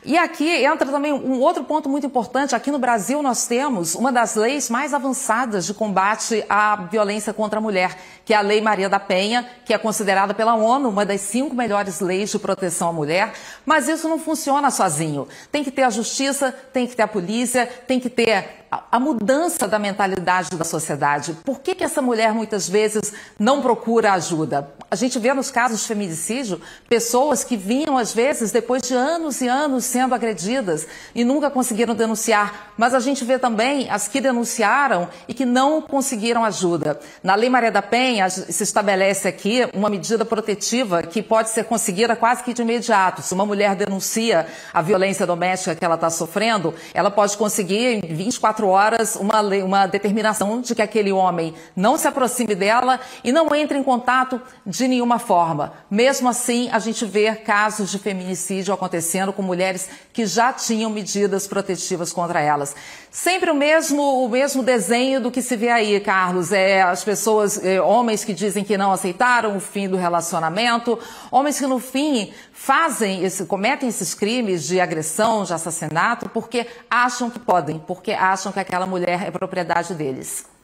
E aqui entra também um outro ponto muito importante. Aqui no Brasil nós temos uma das leis mais avançadas de combate à violência contra a mulher, que é a Lei Maria da Penha, que é considerada pela ONU uma das cinco melhores leis de proteção à mulher. Mas isso não funciona sozinho. Tem que ter a justiça, tem que ter a polícia, tem que ter a mudança da mentalidade da sociedade. Por que, que essa mulher muitas vezes não procura ajuda? A gente vê nos casos de feminicídio pessoas que vinham, às vezes, depois de anos e anos sendo agredidas e nunca conseguiram denunciar. Mas a gente vê também as que denunciaram e que não conseguiram ajuda. Na Lei Maria da Penha se estabelece aqui uma medida protetiva que pode ser conseguida quase que de imediato. Se uma mulher denuncia a violência doméstica que ela está sofrendo, ela pode conseguir em 24 24 horas uma, uma determinação de que aquele homem não se aproxime dela e não entre em contato de nenhuma forma. Mesmo assim, a gente vê casos de feminicídio acontecendo com mulheres que já tinham medidas protetivas contra elas. Sempre o mesmo, o mesmo desenho do que se vê aí, Carlos. É as pessoas, é, homens que dizem que não aceitaram o fim do relacionamento, homens que no fim fazem, esse, cometem esses crimes de agressão, de assassinato, porque acham que podem, porque acham que aquela mulher é propriedade deles.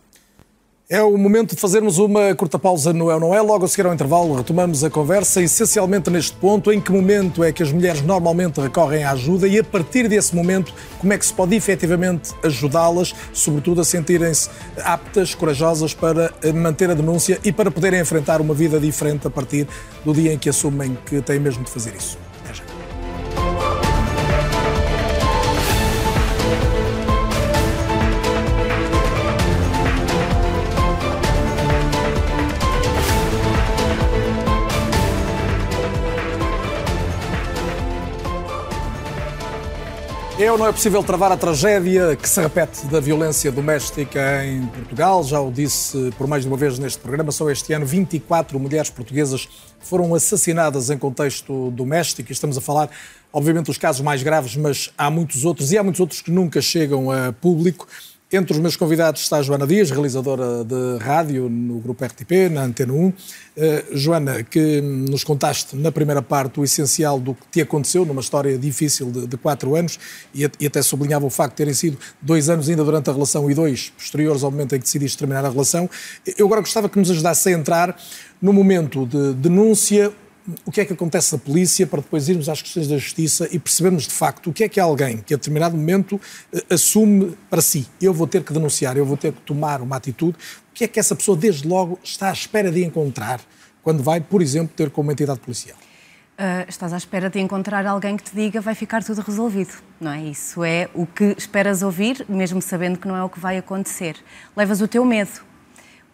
É o momento de fazermos uma curta pausa no É Não É. Logo a seguir ao intervalo retomamos a conversa, essencialmente neste ponto, em que momento é que as mulheres normalmente recorrem à ajuda e a partir desse momento, como é que se pode efetivamente ajudá-las, sobretudo a sentirem-se aptas, corajosas para manter a denúncia e para poderem enfrentar uma vida diferente a partir do dia em que assumem que têm mesmo de fazer isso. É ou não é possível travar a tragédia que se repete da violência doméstica em Portugal? Já o disse por mais de uma vez neste programa, só este ano 24 mulheres portuguesas foram assassinadas em contexto doméstico. Estamos a falar, obviamente, dos casos mais graves, mas há muitos outros e há muitos outros que nunca chegam a público. Entre os meus convidados está Joana Dias, realizadora de rádio no Grupo RTP, na Antena 1. Uh, eh, Joana, que nos contaste na primeira parte o essencial do que te aconteceu numa história difícil de, de quatro anos e, e, até sublinhava o facto de terem sido dois anos ainda durante a relação e dois posteriores ao momento em que decidiste terminar a relação. Eu agora gostava que nos ajudasse a entrar no momento de denúncia, o que é que acontece na polícia para depois irmos às questões da justiça e percebermos de facto o que é que alguém que a determinado momento eh, assume para si. Eu vou ter que denunciar, eu vou ter que tomar uma atitude. O que é que essa pessoa desde logo está à espera de encontrar quando vai, por exemplo, ter com uma entidade policial? Uh, estás à espera de encontrar alguém que te diga vai ficar tudo resolvido, não é? Isso é o que esperas ouvir, mesmo sabendo que não é o que vai acontecer. Levas o teu medo,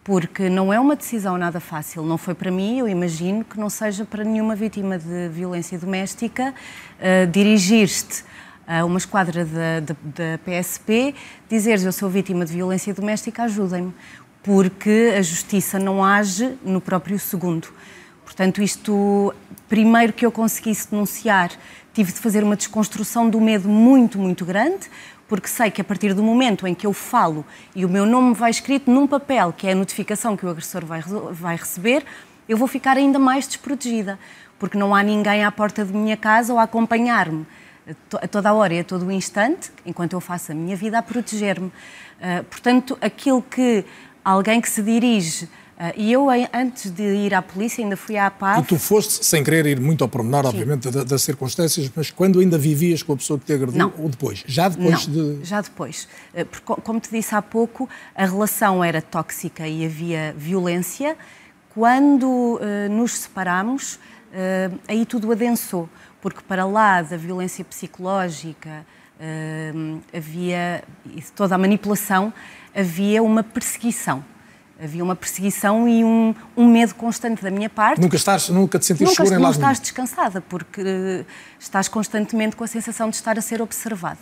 porque não é uma decisão nada fácil. Não foi para mim, eu imagino que não seja para nenhuma vítima de violência doméstica uh, dirigir-te a uma esquadra da, PSP, dizeres eu sou vítima de violência doméstica, ajudem-me, porque a justiça não age no próprio segundo. Portanto, isto, primeiro que eu conseguisse denunciar, tive de fazer uma desconstrução do medo muito, muito grande, porque sei que a partir do momento em que eu falo e o meu nome vai escrito num papel, que é a notificação que o agressor vai, vai receber, eu vou ficar ainda mais desprotegida, porque não há ninguém à porta de minha casa ou a acompanhar-me a toda a hora e a todo o instante, enquanto eu faço a minha vida, a proteger-me. Uh, portanto, aquilo que alguém que se dirige e eu, antes de ir à polícia, ainda fui à PAF. E tu foste, sem querer ir muito ao pormenor, Sim. obviamente, das, circunstâncias, mas quando ainda vivias com a pessoa que te agrediu Não. ou depois? Já depois Não, de. Já depois. Uh, porque, como te disse há pouco, a relação era tóxica e havia violência. Quando uh, nos separamos, aí tudo adensou, porque para lá da violência psicológica, havia toda a manipulação, havia uma perseguição havia uma perseguição e um, um, medo constante da minha parte. Nunca, estás, nunca te sentiste segura em lado Não estás descansada, porque uh, estás constantemente com a sensação de estar a ser observado.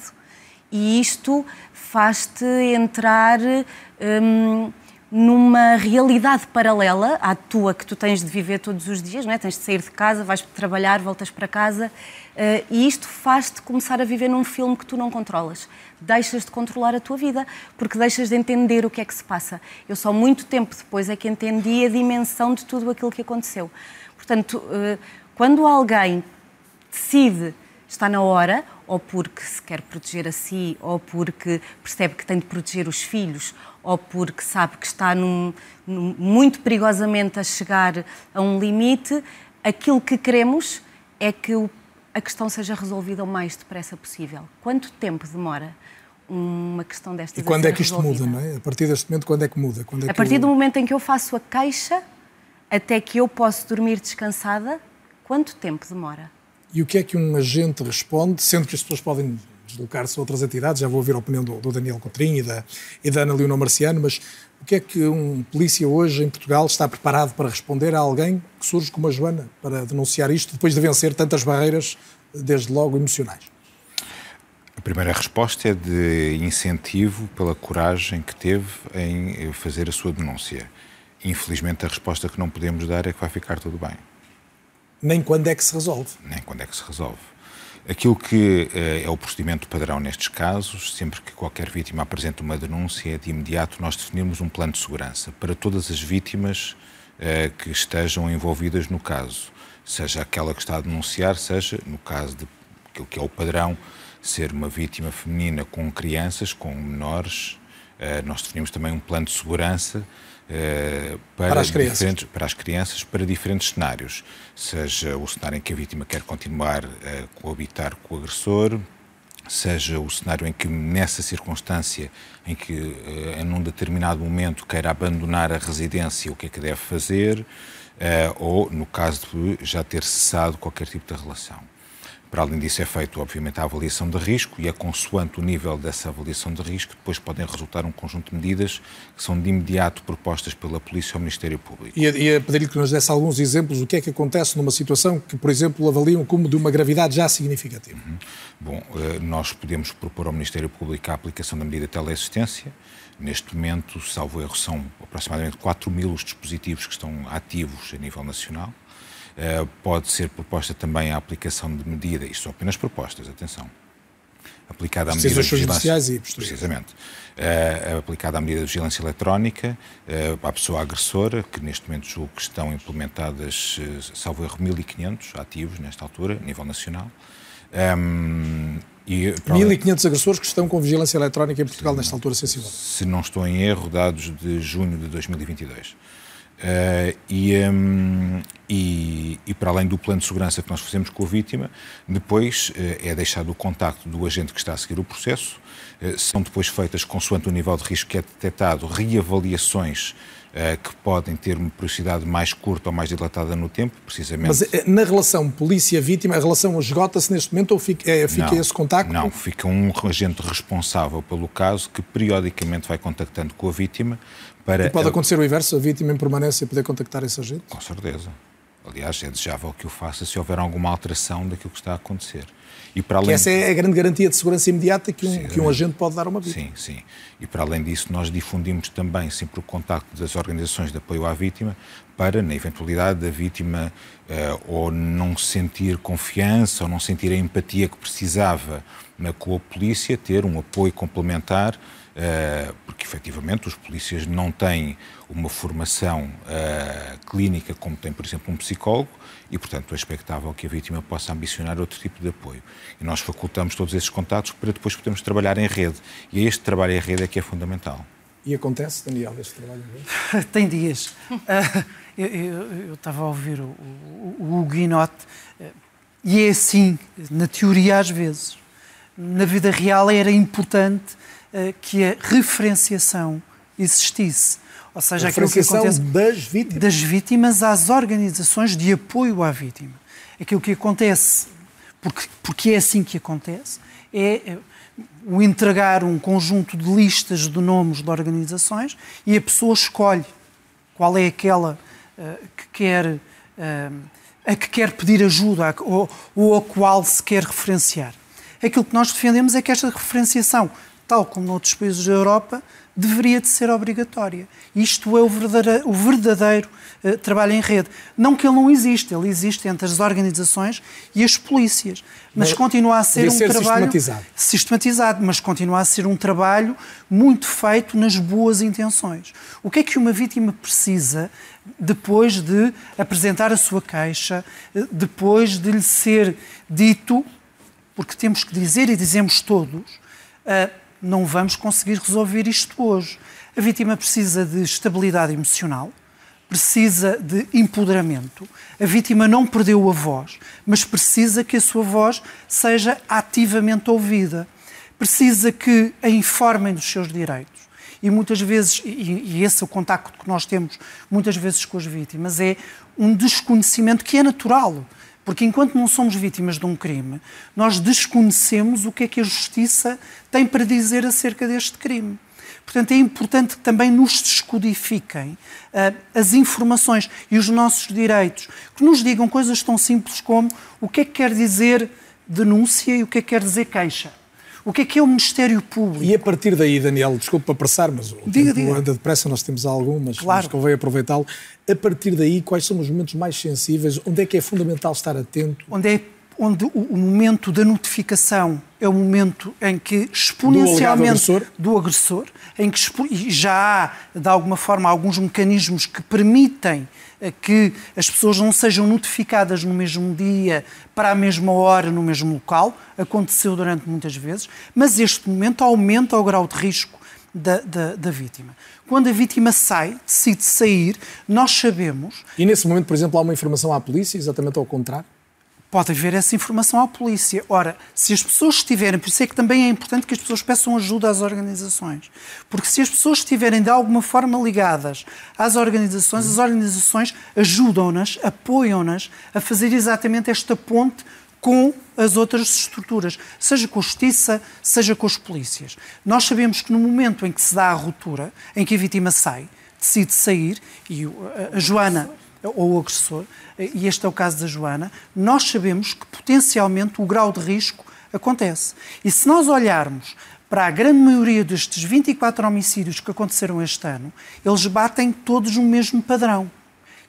E isto faz-te entrar um, numa realidade paralela à tua que tu tens de viver todos os dias, não é? tens de sair de casa, vais trabalhar, voltas para casa uh, e isto faz-te começar a viver num filme que tu não controlas. Deixas de controlar a tua vida porque deixas de entender o que é que se passa. Eu só muito tempo depois é que entendi a dimensão de tudo aquilo que aconteceu. Portanto, uh, quando alguém decide está na hora, ou porque se quer proteger a si, ou porque percebe que tem de proteger os filhos, ou porque sabe que está num, num, muito perigosamente a chegar a um limite, aquilo que queremos é que o, a questão seja resolvida o mais depressa possível. Quanto tempo demora? uma questão destas E quando é que isto resolvida? muda, não é? A partir deste momento, quando é que muda? É a partir eu... do momento em que eu faço a queixa, até que eu posso dormir descansada, quanto tempo demora? E o que é que um agente responde, sendo que as pessoas podem deslocar-se a outras entidades, já vou ouvir a opinião do, do Daniel Cotrim e da, e da Ana Leonor Marciano, mas o que é que um polícia hoje em Portugal está preparado para responder a alguém que surge como a Joana para denunciar isto, depois de vencer tantas barreiras, desde logo emocionais? A primeira resposta é de incentivo pela coragem que teve em fazer a sua denúncia. Infelizmente, a resposta que não podemos dar é que vai ficar tudo bem nem quando é que se resolve. Nem quando é que se resolve. Aquilo que uh, é o procedimento padrão nestes casos, sempre que qualquer vítima apresenta uma denúncia, é de imediato nós definimos um plano de segurança para todas as vítimas uh, que estejam envolvidas no caso. Seja aquela que está a denunciar, seja, no caso de aquilo que é o padrão, ser uma vítima feminina com crianças, com menores. Uh, nós definimos também um plano de segurança eh, para, para, as diferentes, para as crianças, para diferentes cenários. Seja o cenário em que a vítima quer continuar a coabitar com o agressor, seja o cenário em que, nessa circunstância, em que, uh, em um determinado momento, queira abandonar a residência, o que é que deve fazer, uh, ou no caso de já ter cessado qualquer tipo de relação. Para além disso, é feito, obviamente, a avaliação de risco e é consoante o nível dessa avaliação de risco, depois podem resultar um conjunto de medidas que são de imediato propostas pela Polícia ou Ministério Público. E a, e a pedir-lhe que nos desse alguns exemplos do que é que acontece numa situação que, por exemplo, avaliam como de uma gravidade já significativa. Uhum. Bom, eh, nós podemos propor ao Ministério Público a aplicação da medida de teleassistência. Neste momento, salvo erro, são aproximadamente 4 mil os dispositivos que estão ativos a nível nacional. Eh, pode ser proposta também a aplicação de medida, isto são apenas propostas, atenção, aplicada à medida de vigilância, precisamente, uh, aplicada à medida de vigilância eletrónica uh, à pessoa agressora, que neste momento julgo que estão implementadas, uh, salvo erro, 1.500 ativos nesta altura, a nível nacional. Um, e, 1.500 agressores que estão com vigilância eletrónica em Portugal nesta altura sensível. Se não estou em erro, dados de junho de 2022. Uh, e, um, e, e, para além do plano de segurança que nós fazemos com a vítima, depois uh, é deixado o contacto do agente que está a seguir o processo, uh, são depois feitas, consoante o nível de risco que é detectado, reavaliações que podem ter uma periodicidade mais curta ou mais dilatada no tempo, precisamente. Mas na relação polícia-vítima, a relação esgota-se neste momento ou fica, é, fica não, esse contacto? Não, fica um agente responsável pelo caso que periodicamente vai contactando com a vítima para... E pode acontecer o inverso, a vítima em permanência poder contactar esse agente? Com certeza. Aliás, é desejável que o faça se houver alguma alteração daquilo que está a acontecer. E para além... Que essa é a grande garantia de segurança imediata que um, que um agente pode dar a uma vítima. Sim, sim. E para além disso, nós difundimos também sempre o contacto das organizações de apoio à vítima para, na eventualidade da vítima uh, ou não sentir confiança ou não sentir a empatia que precisava na, com a polícia, ter um apoio complementar eh, porque efetivamente os polícias não têm uma formação uh, clínica como tem, por exemplo, um psicólogo e, portanto, é expectável que a vítima possa ambicionar outro tipo de apoio. E nós facultamos todos esses contatos para depois podermos trabalhar em rede. E este trabalho em rede é que é fundamental. E acontece, Daniel, este trabalho em rede? Tem dias. Uh, eu, estava a ouvir o, o, o Huguinote uh, e é assim, na teoria às vezes. Na vida real era importante eh, que a referenciação existisse. Ou seja, aquilo que acontece das vítimas. das vítimas às organizações de apoio à vítima. Aquilo que acontece, porque, porque é assim que acontece, é eh, o entregar um conjunto de listas de nomes de organizações e a pessoa escolhe qual é aquela uh, que quer uh, a que quer pedir ajuda ou, ou a qual se quer referenciar. Aquilo que nós defendemos é que esta referenciação tal como noutros países da Europa, deveria de ser obrigatória. Isto é o verdadeiro, o verdadeiro uh, trabalho em rede. Não que ele não existe, ele existe entre as organizações e as polícias. Mas, mas continua a ser um ser trabalho sistematizado. sistematizado, mas continua a ser um trabalho muito feito nas boas intenções. O que é que uma vítima precisa depois de apresentar a sua queixa, eh, depois de lhe ser dito, porque temos que dizer e dizemos todos, uh, não vamos conseguir resolver isto hoje. A vítima precisa de estabilidade emocional, precisa de empoderamento. A vítima não perdeu a voz, mas precisa que a sua voz seja ativamente ouvida. Precisa que a informem dos seus direitos. E muitas vezes, e esse é o contacto que nós temos muitas vezes com as vítimas, é um desconhecimento que é natural. Porque enquanto não somos vítimas de um crime, nós desconhecemos o que é que a justiça tem para dizer acerca deste crime. Portanto, é importante que também nos descodifiquem uh, as informações e os nossos direitos, que nos digam coisas tão simples como o que é que quer dizer denúncia e o que é que quer dizer queixa. O que é que é o Ministério Público? E a partir daí, Daniel, desculpe apressar, mas o diga, tempo diga. anda depressa, nós temos algumas, claro. mas convém aproveitá-lo. A partir daí, quais são os momentos mais sensíveis? Onde é que é fundamental estar atento? Onde é onde o, momento da notificação é o momento em que exponencialmente do agressor, do agressor em que já há de alguma forma alguns mecanismos que permitem que as pessoas não sejam notificadas no mesmo dia, para a mesma hora, no mesmo local. Aconteceu durante muitas vezes, mas este momento aumenta o grau de risco da, da, da, vítima. Quando a vítima sai, decide sair, nós sabemos. E nesse momento, por exemplo, há uma informação à polícia, exatamente ao contrário? Pode haver essa informação à polícia. Ora, se as pessoas estiverem, por isso é que também é importante que as pessoas peçam ajuda às organizações, porque se as pessoas estiverem de alguma forma ligadas às organizações, as organizações ajudam-nas, apoiam-nas a fazer exatamente esta ponte com as outras estruturas, seja com a justiça, seja com as polícias. Nós sabemos que no momento em que se dá a ruptura, em que a vítima sai, decide sair, e a Joana ou o agressor, e este é o caso da Joana, nós sabemos que potencialmente o grau de risco acontece. E se nós olharmos para a grande maioria destes 24 homicídios que aconteceram este ano, eles batem todos no mesmo padrão,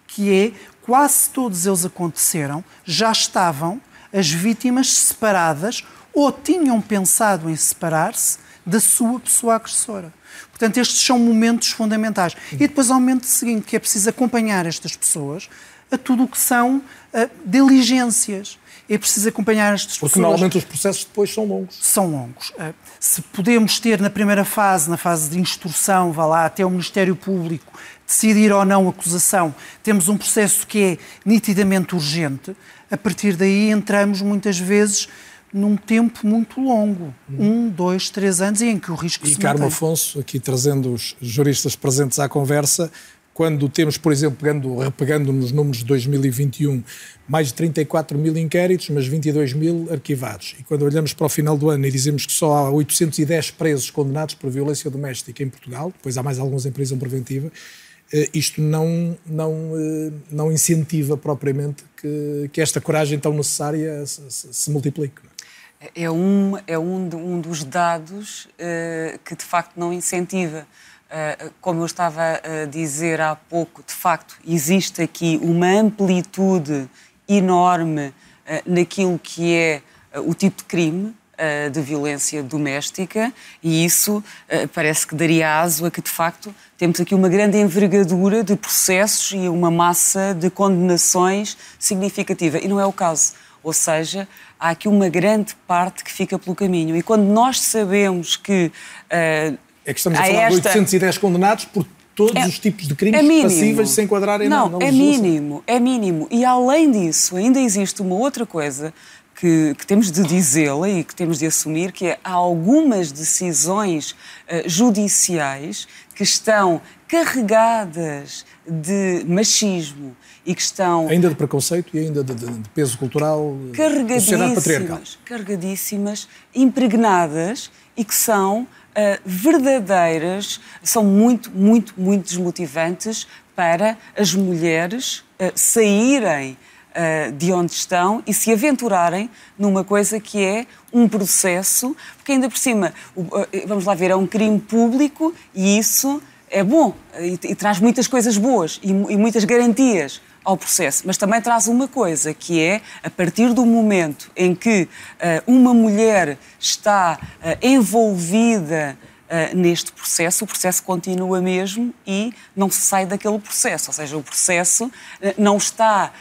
que é quase todos eles aconteceram, já estavam as vítimas separadas ou tinham pensado em separar-se da sua pessoa agressora. Portanto, estes são momentos fundamentais. E depois há o momento seguinte, que é preciso acompanhar estas pessoas a tudo o que são uh, diligências. É preciso acompanhar estas Porque pessoas. Porque normalmente os processos depois são longos. São longos. Uh, se podemos ter na primeira fase, na fase de instrução, vá lá, até o Ministério Público decidir ou não acusação, temos um processo que é nitidamente urgente, a partir daí entramos muitas vezes num tempo muito longo, um, dois, três anos, e em que o risco e se Carmo mantém. Afonso, aqui trazendo os juristas presentes à conversa, quando temos, por exemplo, pegando, repegando nos números de 2021, mais de 34 mil inquéritos, mas 22 mil arquivados. E quando olhamos para o final do ano e dizemos que só há 810 presos condenados por violência doméstica em Portugal, depois há mais alguns em prisão preventiva, eh, isto não, não, eh, não incentiva propriamente que, que esta coragem tão necessária se, se multiplique. É um, é um, de, um dos dados uh, que de facto não incentiva. Uh, como eu estava a dizer há pouco, de facto existe aqui uma amplitude enorme uh, naquilo que é o tipo de crime de violência doméstica e isso parece que daria aso a que de facto temos aqui uma grande envergadura de processos e uma massa de condenações significativa e não é o caso. Ou seja, há aqui uma grande parte que fica pelo caminho. E quando nós sabemos que. Uh, é que estamos a falar esta... de 810 condenados por todos é, os tipos de crimes é passíveis de se enquadrarem não, na, na é mínimo, é mínimo. E além disso, ainda existe uma outra coisa que, que temos de dizê-la e que temos de assumir, que é há algumas decisões uh, judiciais que estão carregadas de machismo e que estão... Ainda de preconceito e ainda de, de, de peso cultural patriarcal. Carregadíssimas, impregnadas e que são uh, verdadeiras, são muito, muito, muito desmotivantes para as mulheres uh, saírem uh, de onde estão e se aventurarem numa coisa que é um processo, porque ainda por cima, vamos lá ver, é um crime público e isso é bom e, e traz muitas coisas boas e, e muitas garantias ao processo, mas também traz uma coisa, que é, a partir do momento em que uh, uma mulher está uh, envolvida uh, neste processo, o processo continua mesmo e não se sai daquele processo. Ou seja, o processo não está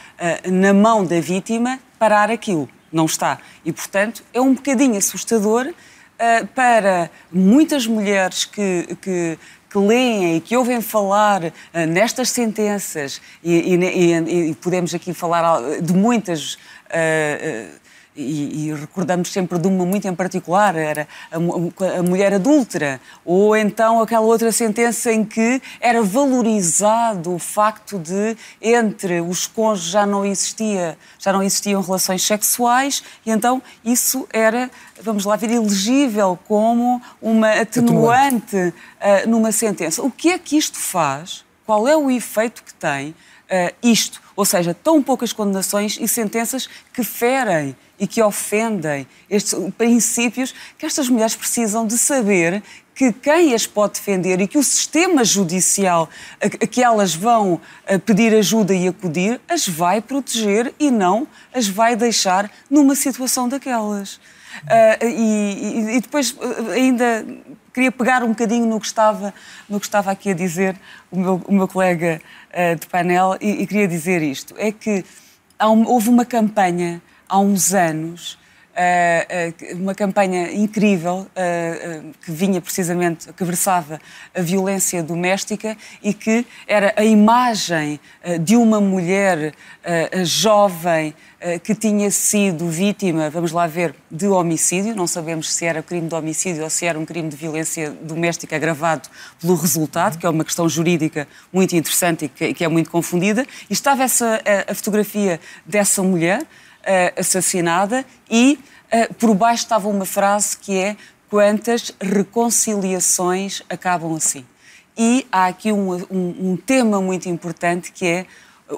na mão da vítima parar aquilo. Não está. E, portanto, é um bocadinho assustador para muitas mulheres que, que que leem e que ouvem falar uh, nestas sentenças, e, e, e, podemos aqui falar de muitas. Uh, uh, e, e, recordamos sempre de uma muito em particular, era a, a, mulher adúltera, ou então aquela outra sentença em que era valorizado o facto de entre os cônjuges já não existia, já não existiam relações sexuais, e então isso era, vamos lá ver, elegível como uma atenuante. Uh, numa sentença. O que é que isto faz? Qual é o efeito que tem uh, isto? Ou seja, tão poucas condenações e sentenças que ferem e que ofendem estes princípios que estas mulheres precisam de saber que quem as pode defender e que o sistema judicial a que elas vão pedir ajuda e acudir as vai proteger e não as vai deixar numa situação daquelas. Uh, e, e, depois uh, ainda queria pegar um bocadinho no que estava, no que estava aqui a dizer o meu, o meu colega uh, de painel e, e, queria dizer isto. É que um, houve uma campanha há uns anos, uma campanha incrível uh, que vinha precisamente, que versava a violência doméstica e que era a imagem de uma mulher jovem que tinha sido vítima, vamos lá ver, de homicídio. Não sabemos se era crime de homicídio ou se era um crime de violência doméstica agravado pelo resultado, que é uma questão jurídica muito interessante e que, é muito confundida. E estava essa, a, fotografia dessa mulher assassinada e uh, por baixo estava uma frase que é quantas reconciliações acabam assim. E há aqui um, um, um tema muito importante que é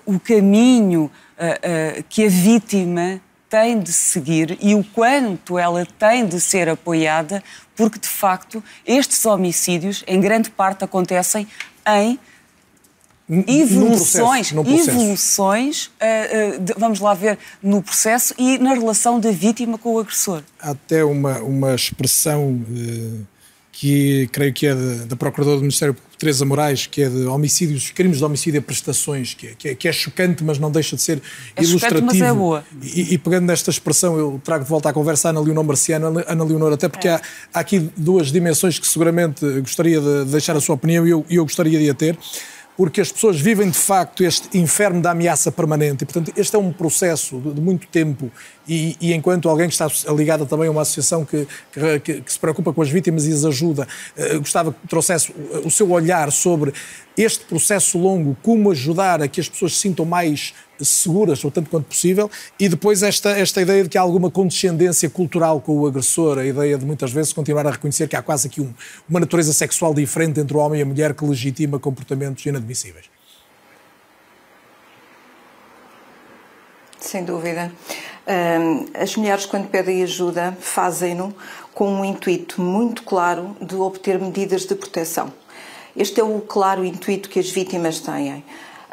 o caminho uh, que a vítima tem de seguir e o quanto ela tem de ser apoiada, porque de facto estes homicídios, em grande parte, acontecem em evoluções, num processo, num processo. evoluções uh, uh, de, vamos lá ver, no processo e na relação da vítima com o agressor. Há até uma, uma expressão uh, que creio que é da Procuradora do Ministério Teresa Moraes, que é de homicídios, crimes de homicídio a prestações, que é, que é, que é chocante, mas não deixa de ser é ilustrativo. Chocante, mas é boa. E, e, pegando nesta expressão, eu trago de volta à conversa a Ana Leonor Marciano. Ana Leonor, até porque é. há, há, aqui duas dimensões que seguramente gostaria de deixar a sua opinião e eu, eu gostaria de a ter porque as pessoas vivem de facto este inferno da ameaça permanente. E, portanto, este é um processo de, de muito tempo. E, e, enquanto alguém que está ligada também a uma associação que, que, que se preocupa com as vítimas e as ajuda, uh, gostava que trouxesse o, o seu olhar sobre este processo longo, como ajudar a que as pessoas se sintam mais seguras, ou tanto quanto possível, e depois esta, esta ideia de que há alguma condescendência cultural com o agressor, a ideia de muitas vezes continuar a reconhecer que há quase aqui um, uma natureza sexual diferente entre o homem e a mulher que legitima comportamentos inadmissíveis. Sem dúvida. As mulheres, quando pedem ajuda, fazem-no com um intuito muito claro de obter medidas de proteção. Este é o claro intuito que as vítimas têm.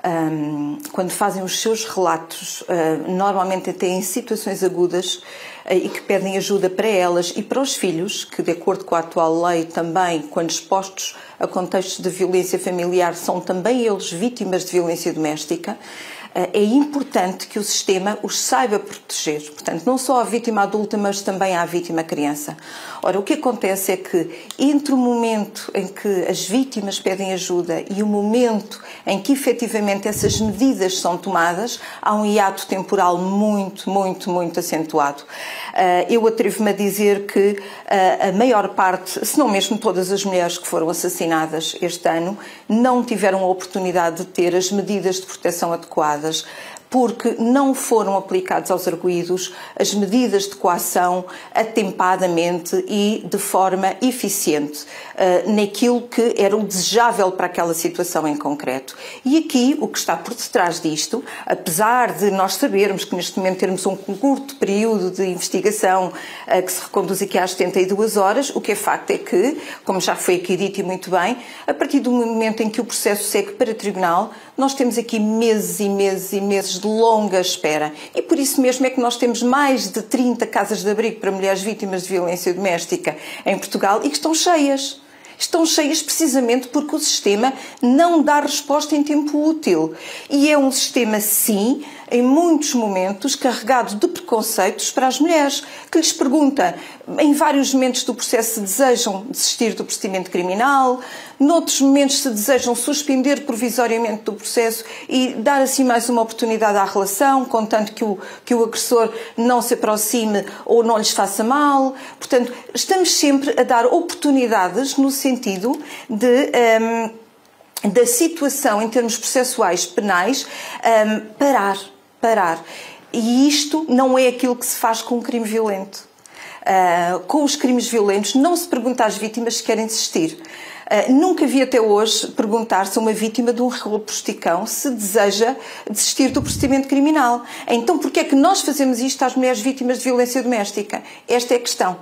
Um, quando fazem os seus relatos, uh, normalmente até em situações agudas, uh, e que pedem ajuda para elas e para os filhos, que, de acordo com a atual lei, também, quando expostos a contextos de violência familiar, são também eles vítimas de violência doméstica é importante que o sistema os saiba proteger. Portanto, não só a vítima adulta, mas também a vítima criança. Ora, o que acontece é que entre o momento em que as vítimas pedem ajuda e o momento em que efetivamente essas medidas são tomadas, há um hiato temporal muito, muito, muito acentuado. Eh, eu atrevo-me a dizer que eh, a maior parte, se não mesmo todas as mulheres que foram assassinadas este ano, não tiveram a oportunidade de ter as medidas de proteção adequadas porque não foram aplicados aos arguídos as medidas de coação atempadamente e de forma eficiente uh, naquilo que era o desejável para aquela situação em concreto. E aqui o que está por detrás disto, apesar de nós sabermos que neste momento termos um curto período de investigação uh, que se reconduz aqui às 72 horas, o que é facto é que, como já foi aqui dito e muito bem, a partir do momento em que o processo segue para tribunal, nós temos aqui meses e meses e meses de longa espera. E por isso mesmo é que nós temos mais de 30 casas de abrigo para mulheres vítimas de violência doméstica em Portugal e que estão cheias estão cheias precisamente porque o sistema não dá resposta em tempo útil. E é um sistema, sim, em muitos momentos, carregado de preconceitos para as mulheres, que lhes pergunta, em vários momentos do processo, se desejam desistir do procedimento criminal, noutros momentos, se desejam suspender provisoriamente do processo e dar assim mais uma oportunidade à relação, contanto que o, que o agressor não se aproxime ou não lhes faça mal. Portanto, estamos sempre a dar oportunidades no sentido de. Um, da situação em termos processuais penais um, parar parar. E isto não é aquilo que se faz com um crime violento. Uh, com os crimes violentos, não se pergunta às vítimas se querem desistir. Uh, nunca vi até hoje perguntar-se a uma vítima de um roubo se deseja desistir do procedimento criminal. Então, por que é que nós fazemos isto às mulheres vítimas de violência doméstica? Esta é a questão.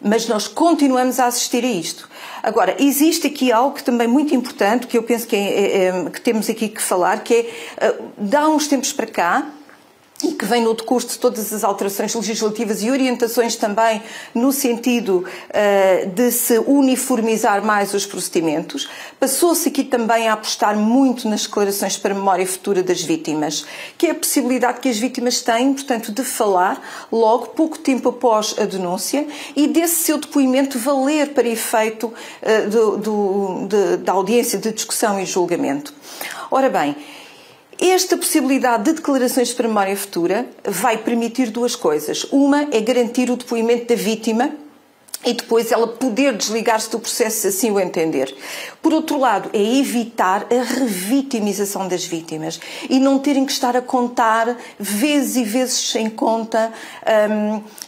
Mas nós continuamos a assistir a isto. Agora, existe aqui algo também muito importante, que eu penso que, é, é, é que temos aqui que falar, que é, uh, dá uns tempos para cá, e que vem no decurso de todas as alterações legislativas e orientações também no sentido uh, de se uniformizar mais os procedimentos. Passou-se aqui também a apostar muito nas declarações para memória futura das vítimas, que é a possibilidade que as vítimas têm, portanto, de falar logo pouco tempo após a denúncia e desse seu depoimento valer para efeito uh, do, do, de, da audiência de discussão e julgamento. Ora bem, esta possibilidade de declarações para memória futura vai permitir duas coisas. Uma é garantir o depoimento da vítima e depois ela poder desligar-se do processo se assim o entender. Por outro lado, é evitar a revitimização das vítimas e não terem que estar a contar vezes e vezes sem conta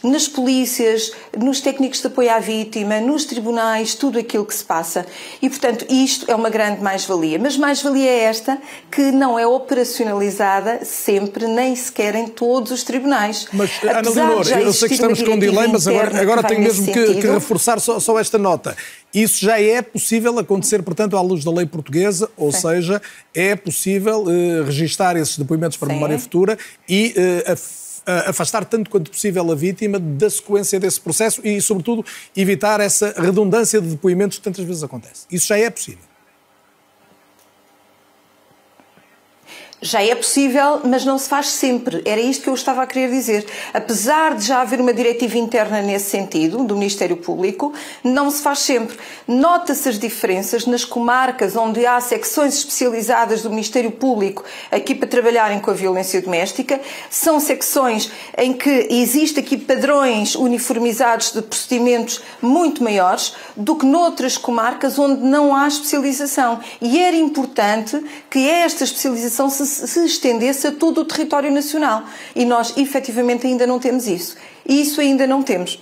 um, nas polícias, nos técnicos de apoio à vítima, nos tribunais, tudo aquilo que se passa. E, portanto, isto é uma grande mais-valia. Mas mais-valia é esta que não é operacionalizada sempre, nem sequer em todos os tribunais. Mas, Ana Leonor, eu sei que estamos com um delay, mas agora, agora tenho mesmo que, que reforçar só, só, esta nota. Isso já é possível acontecer, portanto, à luz da lei portuguesa, ou Sim. seja, é possível uh, registar esses depoimentos para Sim. memória futura e uh, afastar tanto quanto possível a vítima da sequência desse processo e, sobretudo, evitar essa redundância de depoimentos que tantas vezes acontece. Isso já é possível. Já é possível, mas não se faz sempre. Era isto que eu estava a querer dizer. Apesar de já haver uma diretiva interna nesse sentido, do Ministério Público, não se faz sempre. Nota-se as diferenças nas comarcas onde há secções especializadas do Ministério Público aqui para trabalharem com a violência doméstica. São secções em que existe aqui padrões uniformizados de procedimentos muito maiores do que noutras comarcas onde não há especialização. E era importante que esta especialização se se estendesse a todo o território nacional. E nós, efetivamente, ainda não temos isso. E isso ainda não temos.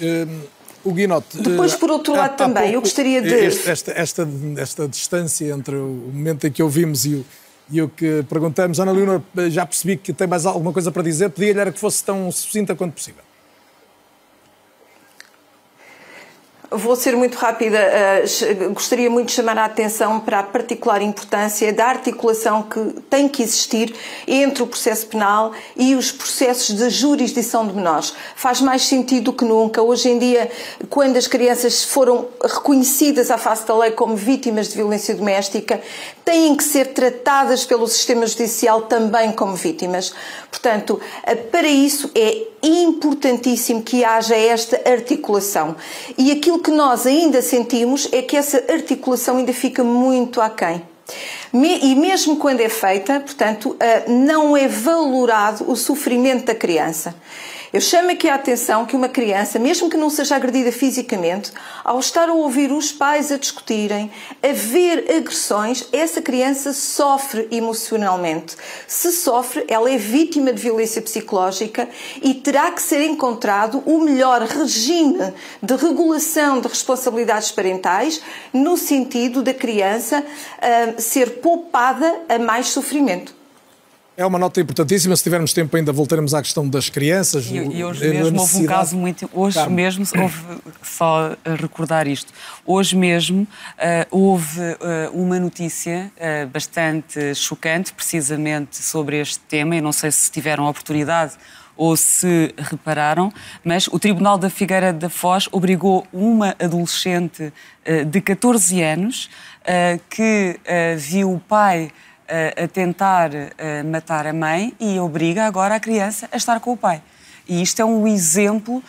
Hum, o Guinote, Depois, por outro lado, também, pouco, eu gostaria de. Esta, esta, esta, distância entre o momento em que ouvimos e o, e o que perguntamos, Ana Leonor, já percebi que tem mais alguma coisa para dizer, pedia-lhe era que fosse tão sucinta quanto possível. Vou ser muito rápida. Uh, gostaria muito de chamar a atenção para a particular importância da articulação que tem que existir entre o processo penal e os processos de jurisdição de menores. Faz mais sentido que nunca. Hoje em dia, quando as crianças foram reconhecidas à face da lei como vítimas de violência doméstica, têm que ser tratadas pelo sistema judicial também como vítimas. Portanto, uh, para isso é importantíssimo que haja esta articulação. E aquilo que nós ainda sentimos é que essa articulação ainda fica muito aquém. E mesmo quando é feita, portanto, eh, não é valorado o sofrimento da criança. Eu chamo aqui a atenção que uma criança, mesmo que não seja agredida fisicamente, ao estar a ouvir os pais a discutirem, a ver agressões, essa criança sofre emocionalmente. Se sofre, ela é vítima de violência psicológica e terá que ser encontrado o melhor regime de regulação de responsabilidades parentais no sentido da criança uh, ser poupada a mais sofrimento. É uma nota importantíssima. Se tivermos tempo, ainda voltaremos à questão das crianças. E, e hoje mesmo houve um caso muito. Hoje Carmo. mesmo, houve, só a recordar isto, hoje mesmo uh, houve uh, uma notícia uh, bastante chocante, precisamente sobre este tema. Eu não sei se tiveram a oportunidade ou se repararam, mas o Tribunal da Figueira da Foz obrigou uma adolescente de 14 anos que viu o pai a tentar matar a mãe e obriga agora a criança a estar com o pai. E isto é um exemplo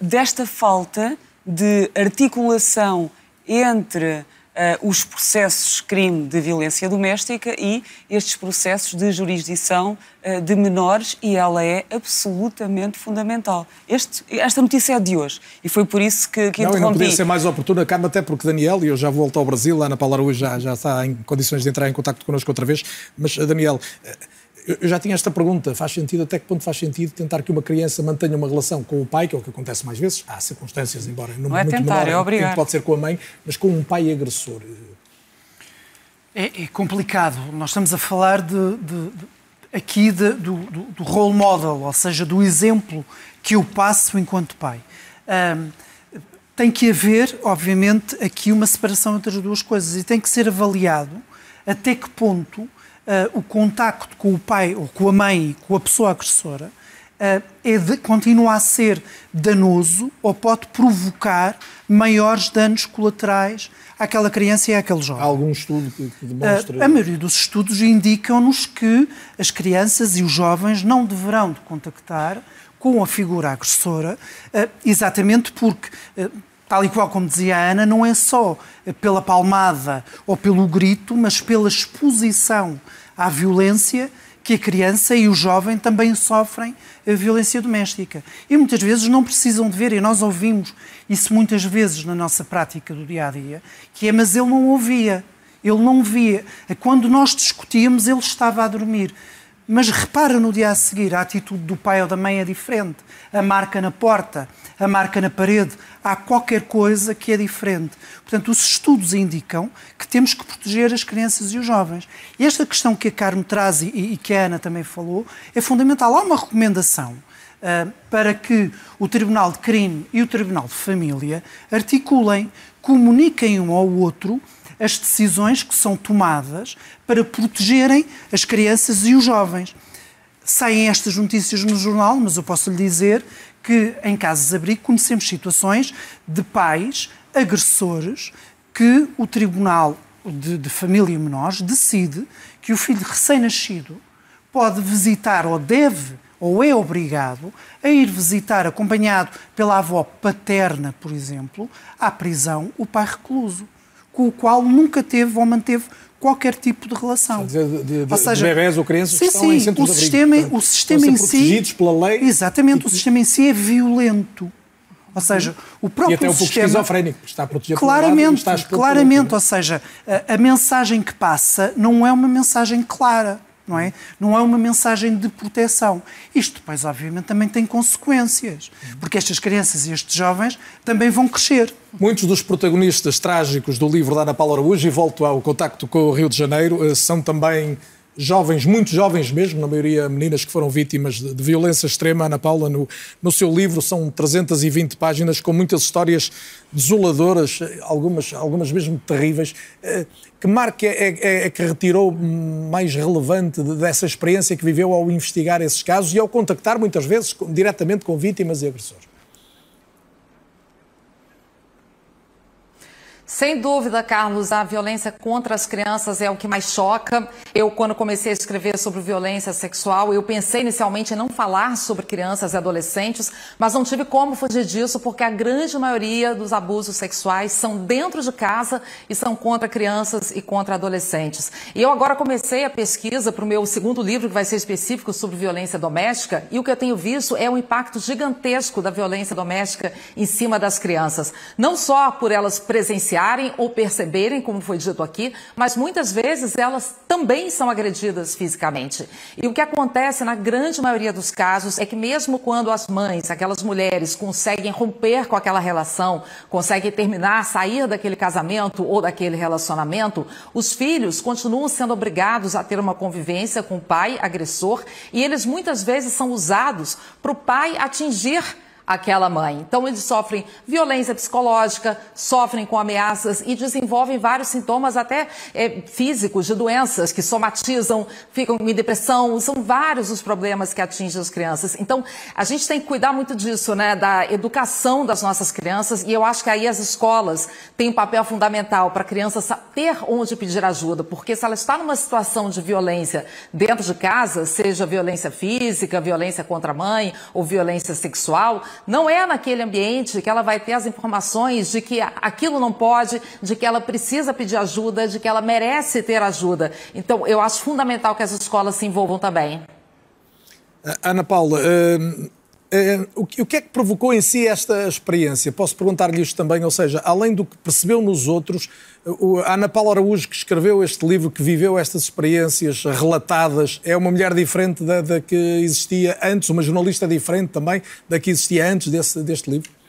desta falta de articulação entre uh, os processos crime de violência doméstica e estes processos de jurisdição uh, de menores e ela é absolutamente fundamental. Este, esta notícia é de hoje e foi por isso que, que não, interrompi. Não, podia ser mais oportuna, Carmen, até porque Daniel, e eu já volto ao Brasil, lá na Paula hoje já, já está em condições de entrar em contato connosco outra vez, mas Daniel... Uh, eu já tinha esta pergunta, faz sentido, até que ponto faz sentido tentar que uma criança mantenha uma relação com o pai, que é o que acontece mais vezes, há circunstâncias, embora não, não é muito tentar, menor, é obrigar. pode ser com a mãe, mas com um pai agressor? É, é complicado. Nós estamos a falar de, de, de aqui de, do, do, do, role model, ou seja, do exemplo que eu passo enquanto pai. Um, tem que haver, obviamente, aqui uma separação entre as duas coisas e tem que ser avaliado até que ponto uh, o contacto com o pai ou com a mãe, com a pessoa agressora, uh, é de, continua a ser danoso ou pode provocar maiores danos colaterais àquela criança e àquele jovem. Há algum estudo que, que demonstra? Uh, a maioria dos estudos indicam-nos que as crianças e os jovens não deverão de contactar com a figura agressora, exatamente porque tal e qual como dizia a Ana, não é só pela palmada ou pelo grito, mas pela exposição à violência que a criança e o jovem também sofrem a violência doméstica. E muitas vezes não precisam de ver, e nós ouvimos isso muitas vezes na nossa prática do dia a dia, que é, mas ele não ouvia, ele não via. Quando nós discutíamos, ele estava a dormir. Mas repara no dia a seguir, a atitude do pai ou da mãe é diferente. A marca na porta, a marca na parede, há qualquer coisa que é diferente. Portanto, os estudos indicam que temos que proteger as crianças e os jovens. E esta questão que a Carmo traz e, e que a Ana também falou é fundamental. Há uma recomendação uh, para que o Tribunal de Crime e o Tribunal de Família articulem, comuniquem um ao outro as decisões que são tomadas para protegerem as crianças e os jovens. Saem estas notícias no jornal, mas eu posso lhe dizer que em casos de abrigo conhecemos situações de pais agressores que o Tribunal de, de Família e Menores decide que o filho recém-nascido pode visitar ou deve ou é obrigado a ir visitar, acompanhado pela avó paterna, por exemplo, à prisão o pai recluso, com o qual nunca teve ou manteve qualquer tipo de relação. Dizer, de, de, ou seja, de bebés ou crianças sim, que estão sim, em centros o sistema, abrigo, o sistema em si, pela lei. Exatamente, o sistema em si é violento. Ou seja, o próprio e até um pouco sistema, esquizofrénico, está protegido claramente, lado, está claramente, ou seja, a, a mensagem que passa não é uma mensagem clara não é? Não é uma mensagem de proteção. Isto depois, obviamente, também tem consequências, porque estas crianças e estes jovens também vão crescer. Muitos dos protagonistas trágicos do livro da Ana Paula Araújo, e volto ao contacto com o Rio de Janeiro, eh, são também jovens, muito jovens mesmo, na maioria meninas que foram vítimas de, de, violência extrema. Ana Paula, no, no seu livro, são 320 páginas com muitas histórias desoladoras, algumas, algumas mesmo terríveis. Eh, que marca é, é, é que retirou mais relevante dessa experiência que viveu ao investigar esses casos e ao contactar muitas vezes diretamente com vítimas e agressores? Sem dúvida, Carlos, a violência contra as crianças é o que mais choca. Eu, quando comecei a escrever sobre violência sexual, eu pensei inicialmente em não falar sobre crianças e adolescentes, mas não tive como fugir disso, porque a grande maioria dos abusos sexuais são dentro de casa e são contra crianças e contra adolescentes. E eu agora comecei a pesquisa para o meu segundo livro, que vai ser específico sobre violência doméstica, e o que eu tenho visto é o impacto gigantesco da violência doméstica em cima das crianças. Não só por elas ou perceberem, como foi dito aqui, mas muitas vezes elas também são agredidas fisicamente. E o que acontece na grande maioria dos casos é que mesmo quando as mães, aquelas mulheres, conseguem romper com aquela relação, conseguem terminar, sair daquele casamento ou daquele relacionamento, os filhos continuam sendo obrigados a ter uma convivência com o pai agressor e eles muitas vezes são usados para o pai atingir aquela mãe. Então, eles sofrem violência psicológica, sofrem com ameaças e desenvolvem vários sintomas até é, físicos de doenças que somatizam, ficam em depressão. São vários os problemas que atingem as crianças. Então, a gente tem que cuidar muito disso, né, da educação das nossas crianças e eu acho que aí as escolas têm um papel fundamental para a criança ter onde pedir ajuda, porque se ela está numa situação de violência dentro de casa, seja violência física, violência contra a mãe ou violência sexual, não é naquele ambiente que ela vai ter as informações de que aquilo não pode, de que ela precisa pedir ajuda, de que ela merece ter ajuda. Então, eu acho fundamental que as escolas se envolvam também. Ana Paula, uh, uh, o que é que provocou em si esta experiência? Posso perguntar-lhe isto também, ou seja, além do que percebeu nos outros, a Ana Paula Araújo, que escreveu este livro, que viveu estas experiências relatadas, é uma mulher diferente da, da que existia antes, uma jornalista diferente também da que existia antes desse, deste livro?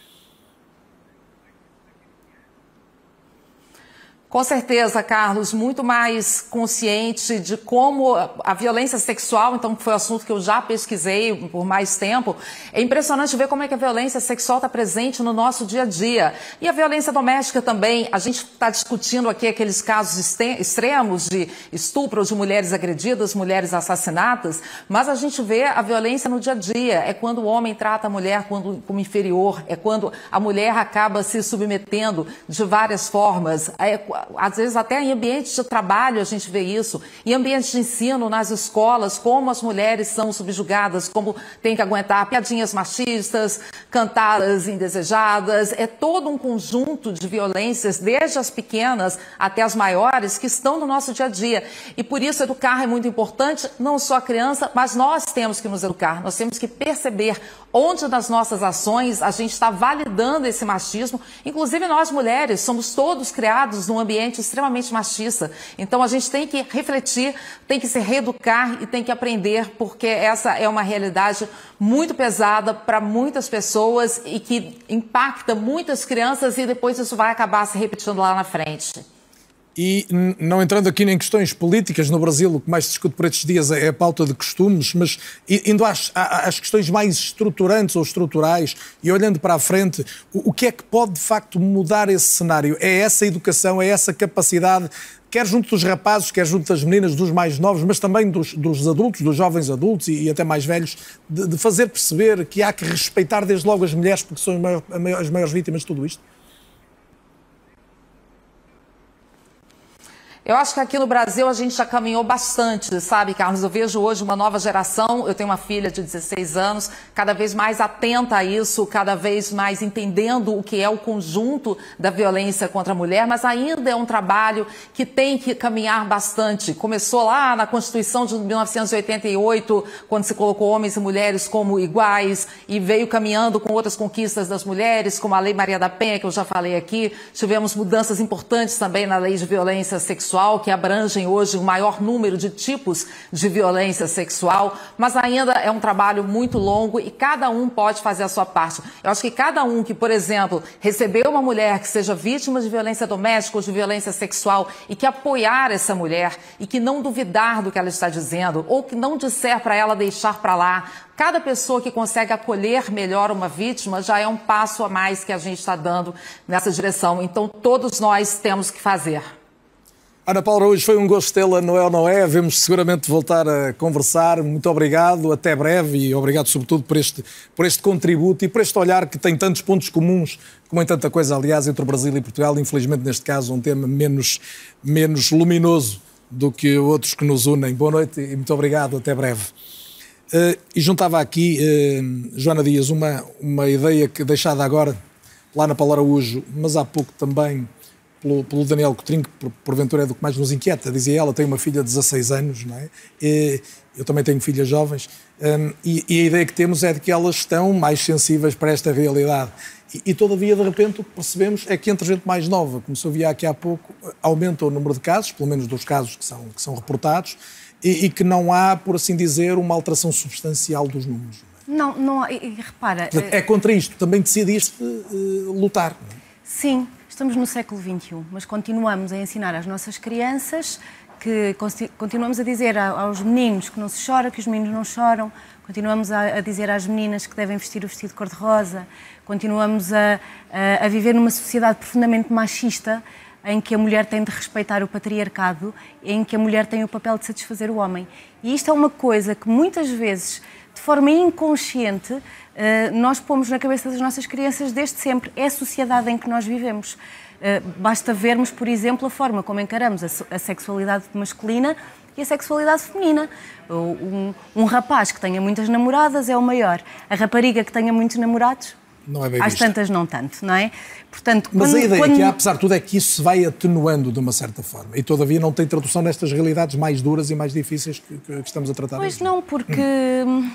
Com certeza, Carlos, muito mais consciente de como a violência sexual, então que foi um assunto que eu já pesquisei por mais tempo, é impressionante ver como é que a violência sexual está presente no nosso dia a dia. E a violência doméstica também. A gente está discutindo aqui aqueles casos extremos de estupro de mulheres agredidas, mulheres assassinadas, mas a gente vê a violência no dia a dia. É quando o homem trata a mulher como inferior, é quando a mulher acaba se submetendo de várias formas. É, às vezes até em ambientes de trabalho a gente vê isso, em ambientes de ensino, nas escolas, como as mulheres são subjugadas, como tem que aguentar piadinhas machistas, cantadas indesejadas, é todo um conjunto de violências, desde as pequenas até as maiores, que estão no nosso dia a dia. E por isso educar é muito importante, não só a criança, mas nós temos que nos educar, nós temos que perceber onde nas nossas ações a gente está validando esse machismo, inclusive nós mulheres somos todos criados num ambiente extremamente machista. Então a gente tem que refletir, tem que se reeducar e tem que aprender, porque essa é uma realidade muito pesada para muitas pessoas e que impacta muitas crianças e depois isso vai acabar se repetindo lá na frente. E não entrando aqui em questões políticas, no Brasil o que mais se discute por estes dias é a pauta de costumes, mas indo às, às questões mais estruturantes ou estruturais e olhando para a frente, o, o que é que pode de facto mudar esse cenário? É essa educação, é essa capacidade quer junto dos rapazes, quer junto das meninas, dos mais novos, mas também dos, dos adultos, dos jovens adultos e, e até mais velhos, de, de, fazer perceber que há que respeitar desde logo as mulheres, porque são as maiores vítimas de tudo isto? Eu acho que aqui no Brasil a gente já caminhou bastante, sabe, Carlos? Eu vejo hoje uma nova geração, eu tenho uma filha de 16 anos, cada vez mais atenta a isso, cada vez mais entendendo o que é o conjunto da violência contra a mulher, mas ainda é um trabalho que tem que caminhar bastante. Começou lá na Constituição de 1988, quando se colocou homens e mulheres como iguais, e veio caminhando com outras conquistas das mulheres, como a Lei Maria da Penha, que eu já falei aqui. Tivemos mudanças importantes também na Lei de Violência Sexual sexual, que abrangem hoje o maior número de tipos de violência sexual, mas ainda é um trabalho muito longo e cada um pode fazer a sua parte. Eu acho que cada um que, por exemplo, recebeu uma mulher que seja vítima de violência doméstica ou de violência sexual e que apoiar essa mulher e que não duvidar do que ela está dizendo ou que não disser para ela deixar para lá, Cada pessoa que consegue acolher melhor uma vítima já é um passo a mais que a gente está dando nessa direção. Então, todos nós temos que fazer. Ana Paula, hoje foi um gosto tê-la, não é ou não é? Vemos seguramente voltar a conversar. Muito obrigado, até breve e obrigado sobretudo por este, por este contributo e por este olhar que tem tantos pontos comuns, como em tanta coisa, aliás, entre o Brasil e Portugal. Infelizmente, neste caso, um tema menos, menos luminoso do que outros que nos unem. Boa noite e muito obrigado, até breve. Uh, e juntava aqui, uh, Joana Dias, uma, uma ideia que deixada agora lá na Paula Araújo, mas há pouco também pelo, pelo Daniel Cotrinho, que porventura é do que mais nos inquieta. Dizia ela, tem uma filha de 16 anos, não é? E eu também tenho filhas jovens, um, e, e, a ideia que temos é de que elas estão mais sensíveis para esta realidade. E, e, todavia, de repente, o que percebemos é que entre gente mais nova, como se ouvia aqui há pouco, aumenta o número de casos, pelo menos dos casos que são, que são reportados, e, e que não há, por assim dizer, uma alteração substancial dos números. Não, não, e, repara. É contra isto, também decidiste uh, lutar. Não é? Sim, Estamos no século XXI, mas continuamos a ensinar às nossas crianças que continuamos a dizer aos meninos que não se chora, que os meninos não choram, continuamos a, dizer às meninas que devem vestir o vestido cor-de-rosa, continuamos a, a, a, viver numa sociedade profundamente machista em que a mulher tem de respeitar o patriarcado, em que a mulher tem o papel de satisfazer o homem. E isto é uma coisa que muitas vezes, forma inconsciente, eh, nós pomos na cabeça das nossas crianças desde sempre. É a sociedade em que nós vivemos. Eh, basta vermos, por exemplo, a forma como encaramos a sexualidade masculina e a sexualidade feminina. Um, um, rapaz que tenha muitas namoradas é o maior. A rapariga que tenha muitos namorados. Não é bem Às tantas não tanto, não é? Portanto, Mas quando, a ideia quando... que há, apesar de tudo, é que isso se vai atenuando de uma certa forma. E todavia não tem tradução nestas realidades mais duras e mais difíceis que, que estamos a tratar Pois hoje. não, porque hum.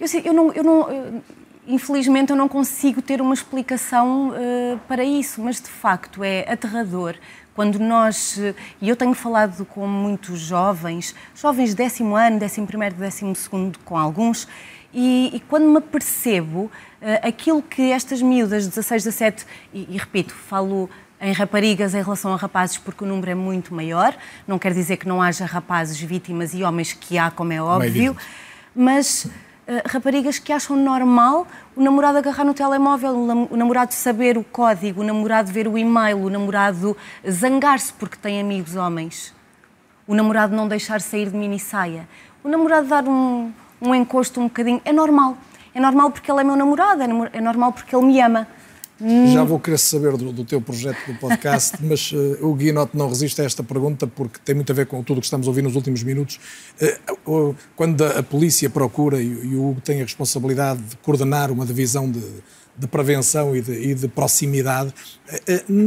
eu, sei, eu, não, eu não infelizmente eu não consigo ter uma explicação uh, para isso, mas de facto é aterrador quando nós, e eu tenho falado com muitos jovens, jovens de décimo ano, décimo primeiro, décimo segundo, com alguns, e, e quando me percebo uh, aquilo que estas miúdas, 16, 17, e, e repito, falo em raparigas em relação a rapazes, porque o número é muito maior. Não quer dizer que não haja rapazes vítimas e homens que há, como é óbvio, mas eh, raparigas que acham normal o namorado agarrar no telemóvel, o namorado saber o código, o namorado ver o e-mail, o namorado zangar-se porque tem amigos homens, o namorado não deixar sair de mini saia, o namorado dar um, um encosto um bocadinho. É normal. É normal porque ele é meu namorado, é, é normal porque ele me ama. Já vou querer saber do, do teu projeto do podcast, mas uh, o Guinote não resiste a esta pergunta porque tem muito a ver com tudo o que estamos a ouvir nos últimos minutos. Uh, uh, quando a, a, polícia procura, e, e, o Hugo tem a responsabilidade de coordenar uma divisão de, de prevenção e de, e de proximidade,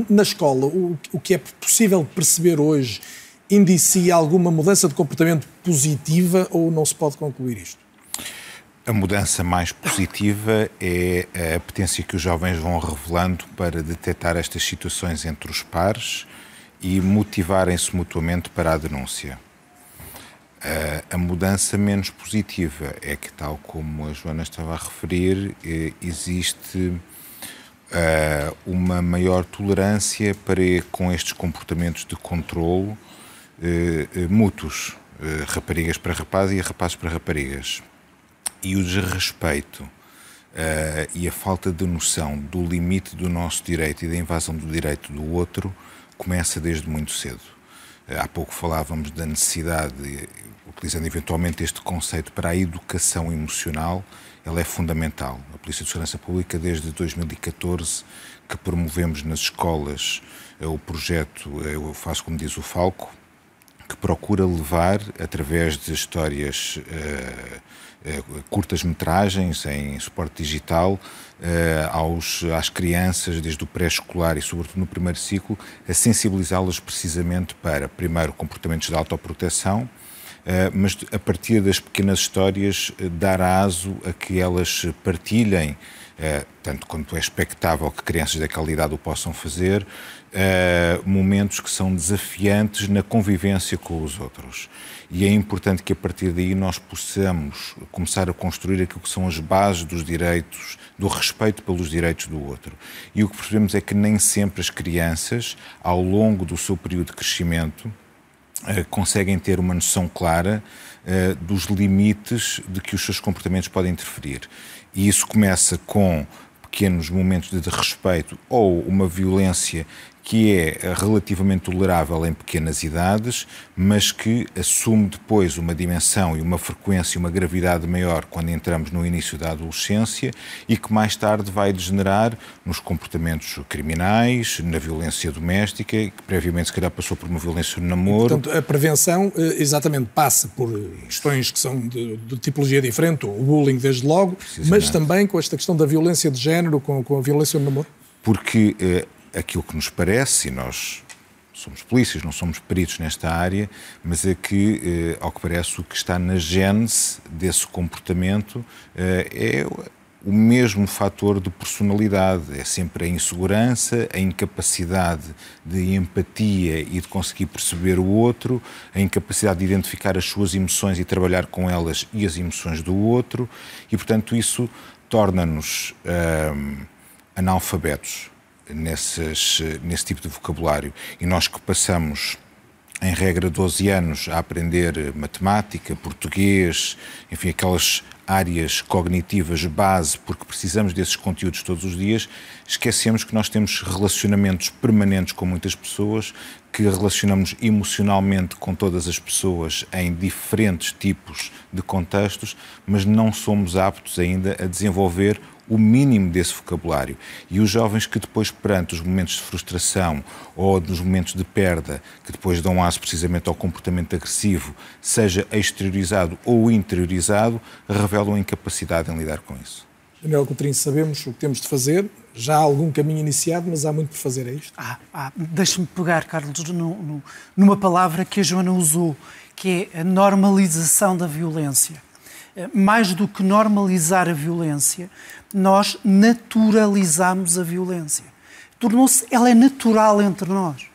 na escola, o, o que é possível perceber hoje indicia alguma mudança de comportamento positiva ou não se pode concluir isto? A mudança mais positiva é a apetência que os jovens vão revelando para detectar estas situações entre os pares e motivarem-se mutuamente para a denúncia. A mudança menos positiva é que, tal como a Joana estava a referir, eh, existe eh, uma maior tolerância para com estes comportamentos de controlo eh, mútuos, raparigas para rapazes e rapazes para raparigas e o desrespeito uh, e a falta de noção do limite do nosso direito e da invasão do direito do outro começa desde muito cedo. Uh, há pouco falávamos da necessidade, utilizando eventualmente este conceito para a educação emocional, ela é fundamental. A Polícia de Segurança Pública, desde 2014, que promovemos nas escolas uh, o projeto Eu Faço Como Diz o Falco, que procura levar, através de histórias uh, eh, curtas-metragens em suporte digital eh, aos, às crianças, desde o pré-escolar e, sobretudo, no primeiro ciclo, a sensibilizá-las precisamente para, primeiro, comportamentos de autoproteção, Uh, mas a partir das pequenas histórias uh, dar aso a que elas partilhem, uh, tanto quanto é expectável que crianças daquela idade o possam fazer, momentos que são desafiantes na convivência com os outros e é importante que a partir daí nós possamos começar a construir aquilo que são as bases dos direitos, do respeito pelos direitos do outro. E o que percebemos é que nem sempre as crianças, ao longo do seu período de crescimento, eh, conseguem ter uma noção clara eh, dos limites de que os seus comportamentos podem interferir. E isso começa com pequenos momentos de respeito ou uma violência que é relativamente tolerável em pequenas idades, mas que assume depois uma dimensão e uma frequência e uma gravidade maior quando entramos no início da adolescência e que mais tarde vai degenerar nos comportamentos criminais, na violência doméstica, que previamente se calhar passou por uma violência no namoro. Portanto, a prevenção eh, exatamente passa por questões que são de, de tipologia diferente, o bullying desde logo, mas também com esta questão da violência de género, com, com a violência no namoro? Porque eh, aquilo que nos parece, e nós somos polícias, não somos peritos nesta área, mas é que, eh, ao que parece, o que está na gênese desse comportamento eh, é o mesmo fator de personalidade. É sempre a insegurança, a incapacidade de empatia e de conseguir perceber o outro, a incapacidade de identificar as suas emoções e trabalhar com elas e as emoções do outro, e, portanto, isso torna-nos hum, analfabetos nesses, nesse tipo de vocabulário. E nós que passamos, em regra, 12 anos a aprender matemática, português, enfim, aquelas áreas cognitivas base, porque precisamos desses conteúdos todos os dias, esquecemos que nós temos relacionamentos permanentes com muitas pessoas, que relacionamos emocionalmente com todas as pessoas em diferentes tipos de contextos, mas não somos aptos ainda a desenvolver o mínimo desse vocabulário. E os jovens que depois, perante os momentos de frustração ou nos momentos de perda, que depois dão aço precisamente ao comportamento agressivo, seja exteriorizado ou interiorizado, revelam incapacidade em lidar com isso. Daniel Coutrinho, sabemos o que temos de fazer, já há algum caminho iniciado, mas há muito por fazer, é isto? Ah, ah Deixa-me pegar, Carlos, no, no, numa palavra que a Joana usou, que é a normalização da violência. Eh, mais do que normalizar a violência, nós naturalizamos a violência. Tornou-se, ela é natural entre nós.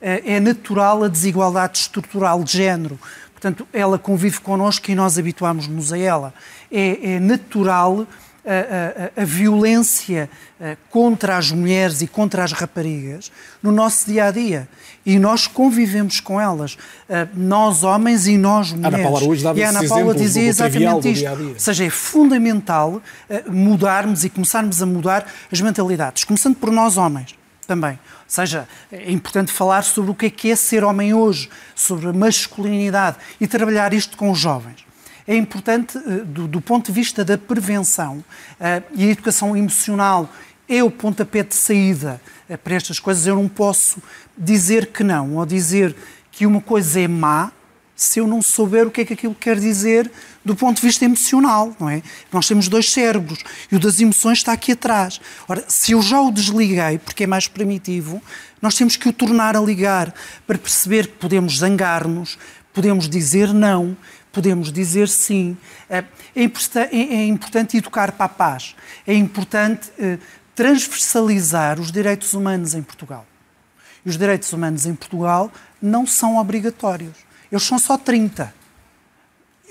Eh, é natural a desigualdade estrutural de género. Portanto, ela convive connosco e nós habituamos-nos a ela. É, é natural a, a, a, violência eh, contra as mulheres e contra as raparigas no nosso dia a dia. E nós convivemos com elas, eh, nós homens e nós mulheres. Ana Paula dava e a Ana Paula dizia exatamente isto. Dia -dia. Ou seja, é fundamental eh, mudarmos e começarmos a mudar as mentalidades, começando por nós homens também. Ou seja, é importante falar sobre o que é que é ser homem hoje, sobre a masculinidade e trabalhar isto com os jovens é importante eh, do, do ponto de vista da prevenção uh, e a educação emocional é o pontapé de saída uh, para estas coisas. Eu não posso dizer que não ou dizer que uma coisa é má se eu não souber o que é que aquilo quer dizer do ponto de vista emocional, não é? Nós temos dois cérebros e o das emoções está aqui atrás. Ora, se eu já o desliguei, porque é mais primitivo, nós temos que o tornar a ligar para perceber que podemos zangar-nos, podemos dizer não, podemos dizer sim. É, é, é, é importante educar para a paz. É importante eh, transversalizar os direitos humanos em Portugal. E os direitos humanos em Portugal não são obrigatórios. Eles são só 30.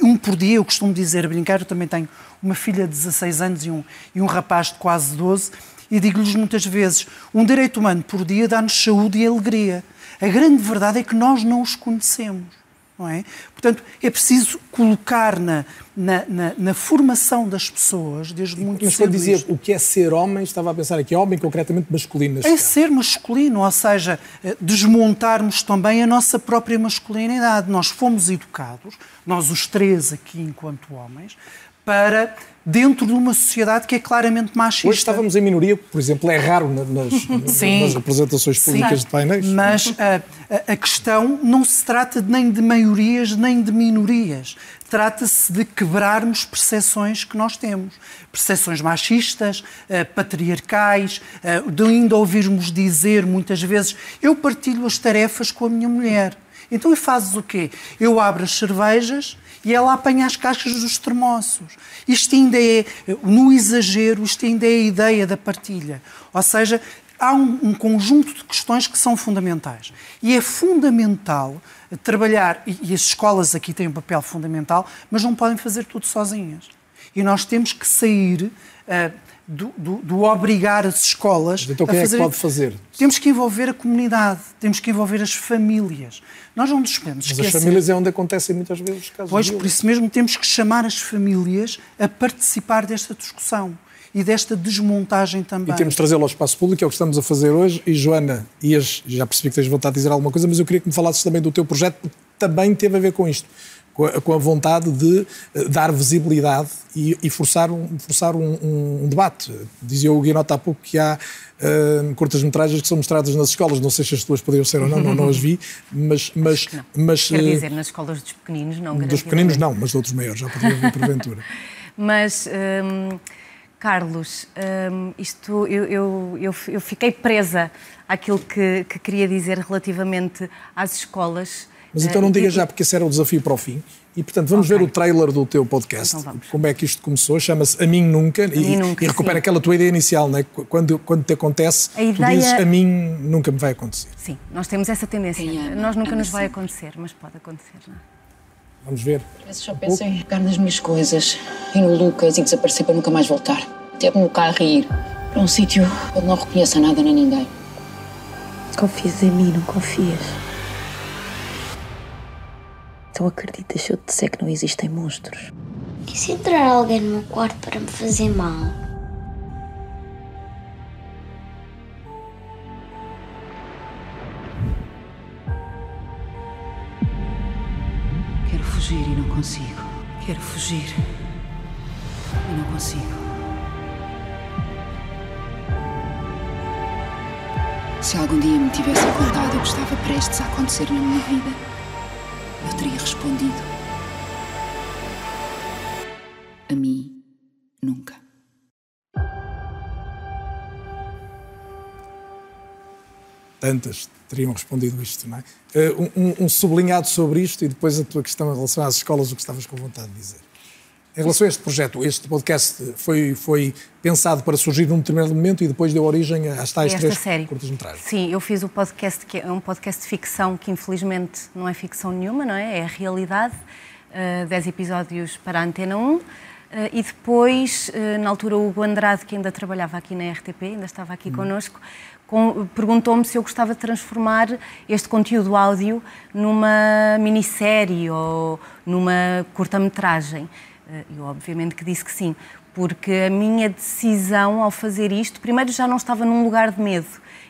Um por dia, eu costumo dizer, brincar, eu também tenho uma filha de 16 anos e um, e um rapaz de quase 12, e digo-lhes muitas vezes: um direito humano por dia dá-nos saúde e alegria. A grande verdade é que nós não os conhecemos não é? Portanto, é preciso colocar na, na, na, na formação das pessoas, desde muito Mas quando dizia o que é ser homem, estava a pensar aqui, homem concretamente masculino. É ser masculino, ou seja, eh, desmontarmos também a nossa própria masculinidade. Nós fomos educados, nós os três aqui enquanto homens, para dentro de uma sociedade que é claramente machista. Hoje estávamos em minoria, por exemplo, é raro nas, nas representações públicas Sim. de painéis. Mas a, a, questão não se trata nem de maiorias nem de minorias. Trata-se de quebrarmos percepções que nós temos. Percepções machistas, eh, patriarcais, eh, de ainda ouvirmos dizer muitas vezes eu partilho as tarefas com a minha mulher. Então, e fazes o quê? Eu abro as cervejas e ela apanha as caixas dos termossos. Isto ainda é, no exagero, isto ainda é a ideia da partilha. Ou seja, há um, um conjunto de questões que são fundamentais. E é fundamental trabalhar, e, e as escolas aqui têm um papel fundamental, mas não podem fazer tudo sozinhas. E nós temos que sair. Uh, do, do, do, obrigar as escolas então, quem a fazer. É que pode fazer? Temos que envolver a comunidade, temos que envolver as famílias. Nós não nos podemos esquecer. Mas as famílias é onde acontecem muitas vezes os casos Pois, por isso mesmo temos que chamar as famílias a participar desta discussão. e desta desmontagem também. E temos de trazê-lo ao espaço público, é o que estamos a fazer hoje. E Joana, ias, já percebi que tens vontade de dizer alguma coisa, mas eu queria que me falasses também do teu projeto, porque também teve a ver com isto com a, vontade de eh, dar visibilidade e, e forçar, um, forçar um, um, debate. Dizia o Guinota há pouco que há uh, curtas-metragens que são mostradas nas escolas, não sei se as tuas poderiam ser ou não, não, não as vi, mas... mas, mas Quer eh, dizer, nas escolas dos pequeninos não, Dos pequeninos não, mas de outros maiores, já podia vir porventura. mas... Um, Carlos, um, isto eu, eu, eu, eu, fiquei presa àquilo que, que queria dizer relativamente às escolas mas então não diga já, porque esse era o desafio para o fim. E, portanto, vamos okay. ver o trailer do teu podcast. Então como é que isto começou? Chama-se A Mim Nunca. A e, mim nunca, e recupera sim. aquela tua ideia inicial, não é? Quando, quando te acontece, a ideia... tu dizes A mim nunca me vai acontecer. Sim, nós temos essa tendência. É, nós nunca nos vai acontecer, mas pode acontecer, não é? Vamos ver. Às vezes só penso em pegar nas minhas coisas, ir no Lucas e desaparecer para nunca mais voltar. Ter no carro e ir para um sítio onde não reconheça nada nem ninguém. Confias em mim, não confias? Então acreditas se eu te disser que não existem monstros? E se entrar alguém no meu quarto para me fazer mal? Quero fugir e não consigo. Quero fugir e não consigo. Se algum dia me tivesse contado o que estava prestes a acontecer na minha vida, eu teria respondido: A mim, nunca. Tantas teriam respondido isto, não é? Eh, um, um sublinhado sobre isto e depois a tua questão em relação às escolas, o que estavas com vontade de dizer. Em relação a este projeto, este podcast foi, foi pensado para surgir num determinado momento e depois deu origem às tais Esta três curtas-metragens. Sim, eu fiz o podcast, que é um podcast de ficção que infelizmente não é ficção nenhuma, não é? É a realidade. Uh, dez episódios para a Antena 1. Uh, eh, e depois, uh, na altura, o Hugo Andrade, que ainda trabalhava aqui na RTP, ainda estava aqui hum. connosco, perguntou-me se eu gostava de transformar este conteúdo áudio numa minissérie ou numa curta-metragem. Eh, eu, obviamente, que disse que sim, porque a minha decisão ao fazer isto, primeiro já não estava num lugar de medo,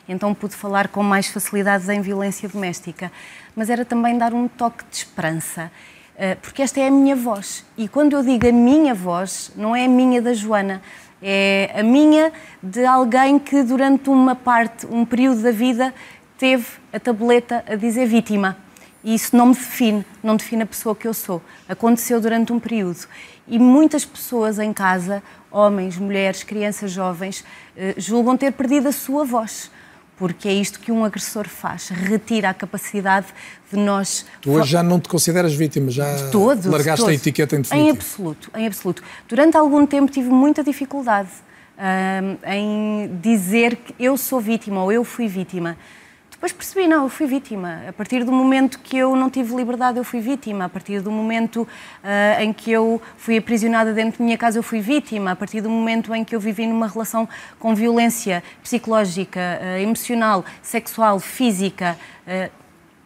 então pude falar com mais facilidade em violência doméstica, mas era também dar um toque de esperança, eh, porque esta é a minha voz. E quando eu digo a minha voz, não é a minha da Joana, é a minha de alguém que durante uma parte, um período da vida, teve a tabuleta a dizer vítima. E isso não me define, não define a pessoa que eu sou. Aconteceu durante um período. E muitas pessoas em casa, homens, mulheres, crianças, jovens, eh, julgam ter perdido a sua voz. Porque é isto que um agressor faz, retira a capacidade de nós. Tu hoje já não te consideras vítima, já de largaste a etiqueta em definitivo. Em absoluto, em absoluto. Durante algum tempo tive muita dificuldade um, em dizer que eu sou vítima ou eu fui vítima. Depois percebi, não, eu fui vítima. A partir do momento que eu não tive liberdade, eu fui vítima. A partir do momento uh, em que eu fui aprisionada dentro da minha casa, eu fui vítima. A partir do momento em que eu vivi numa relação com violência psicológica, uh, emocional, sexual, física, uh,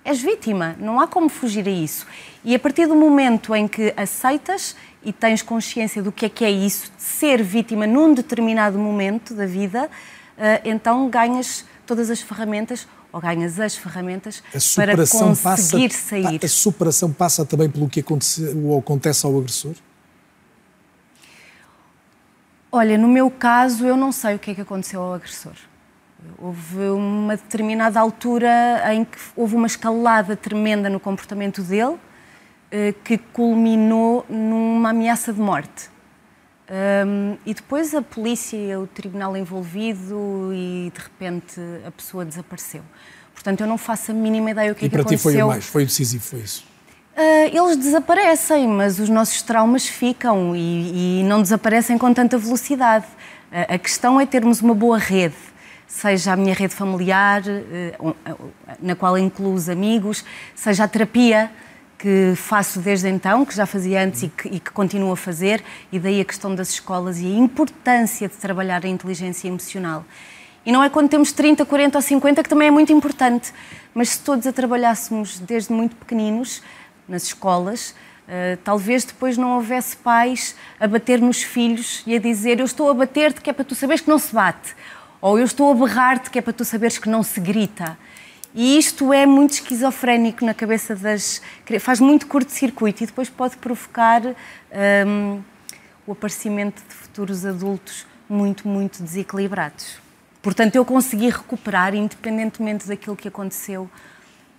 és vítima. Não há como fugir a isso. E a partir do momento em que aceitas e tens consciência do que é que é isso, de ser vítima num determinado momento da vida, então ganhas todas as ferramentas ou ganhas as ferramentas para conseguir passa, sair. A superação passa também pelo que acontece, acontece ao agressor? Olha, no meu caso, eu não sei o que é que aconteceu ao agressor. Houve uma determinada altura em que houve uma escalada tremenda no comportamento dele eh, que culminou numa ameaça de morte. Um, e depois a polícia, o tribunal envolvido e de repente a pessoa desapareceu. Portanto, eu não faço a mínima ideia o que e é que aconteceu. E para ti foi o mais, foi decisivo, foi isso? Uh, eles desaparecem, mas os nossos traumas ficam e, e não desaparecem com tanta velocidade. Uh, a questão é termos uma boa rede, seja a minha rede familiar, uh, na qual incluo os amigos, seja a terapia, que faço desde então, que já fazia antes e que, e que, continuo a fazer, e daí a questão das escolas e a importância de trabalhar a inteligência emocional. E não é quando temos 30, 40 ou 50 que também é muito importante, mas se todos a trabalhássemos desde muito pequeninos, nas escolas, Uh, talvez depois não houvesse pais a bater nos filhos e a dizer eu estou a bater-te que é para tu saberes que não se bate. Ou eu estou a berrar-te que é para tu saberes que não se grita. E isto é muito esquizofrénico na cabeça das. faz muito curto-circuito e depois pode provocar um, o aparecimento de futuros adultos muito, muito desequilibrados. Portanto, eu consegui recuperar, independentemente daquilo que aconteceu,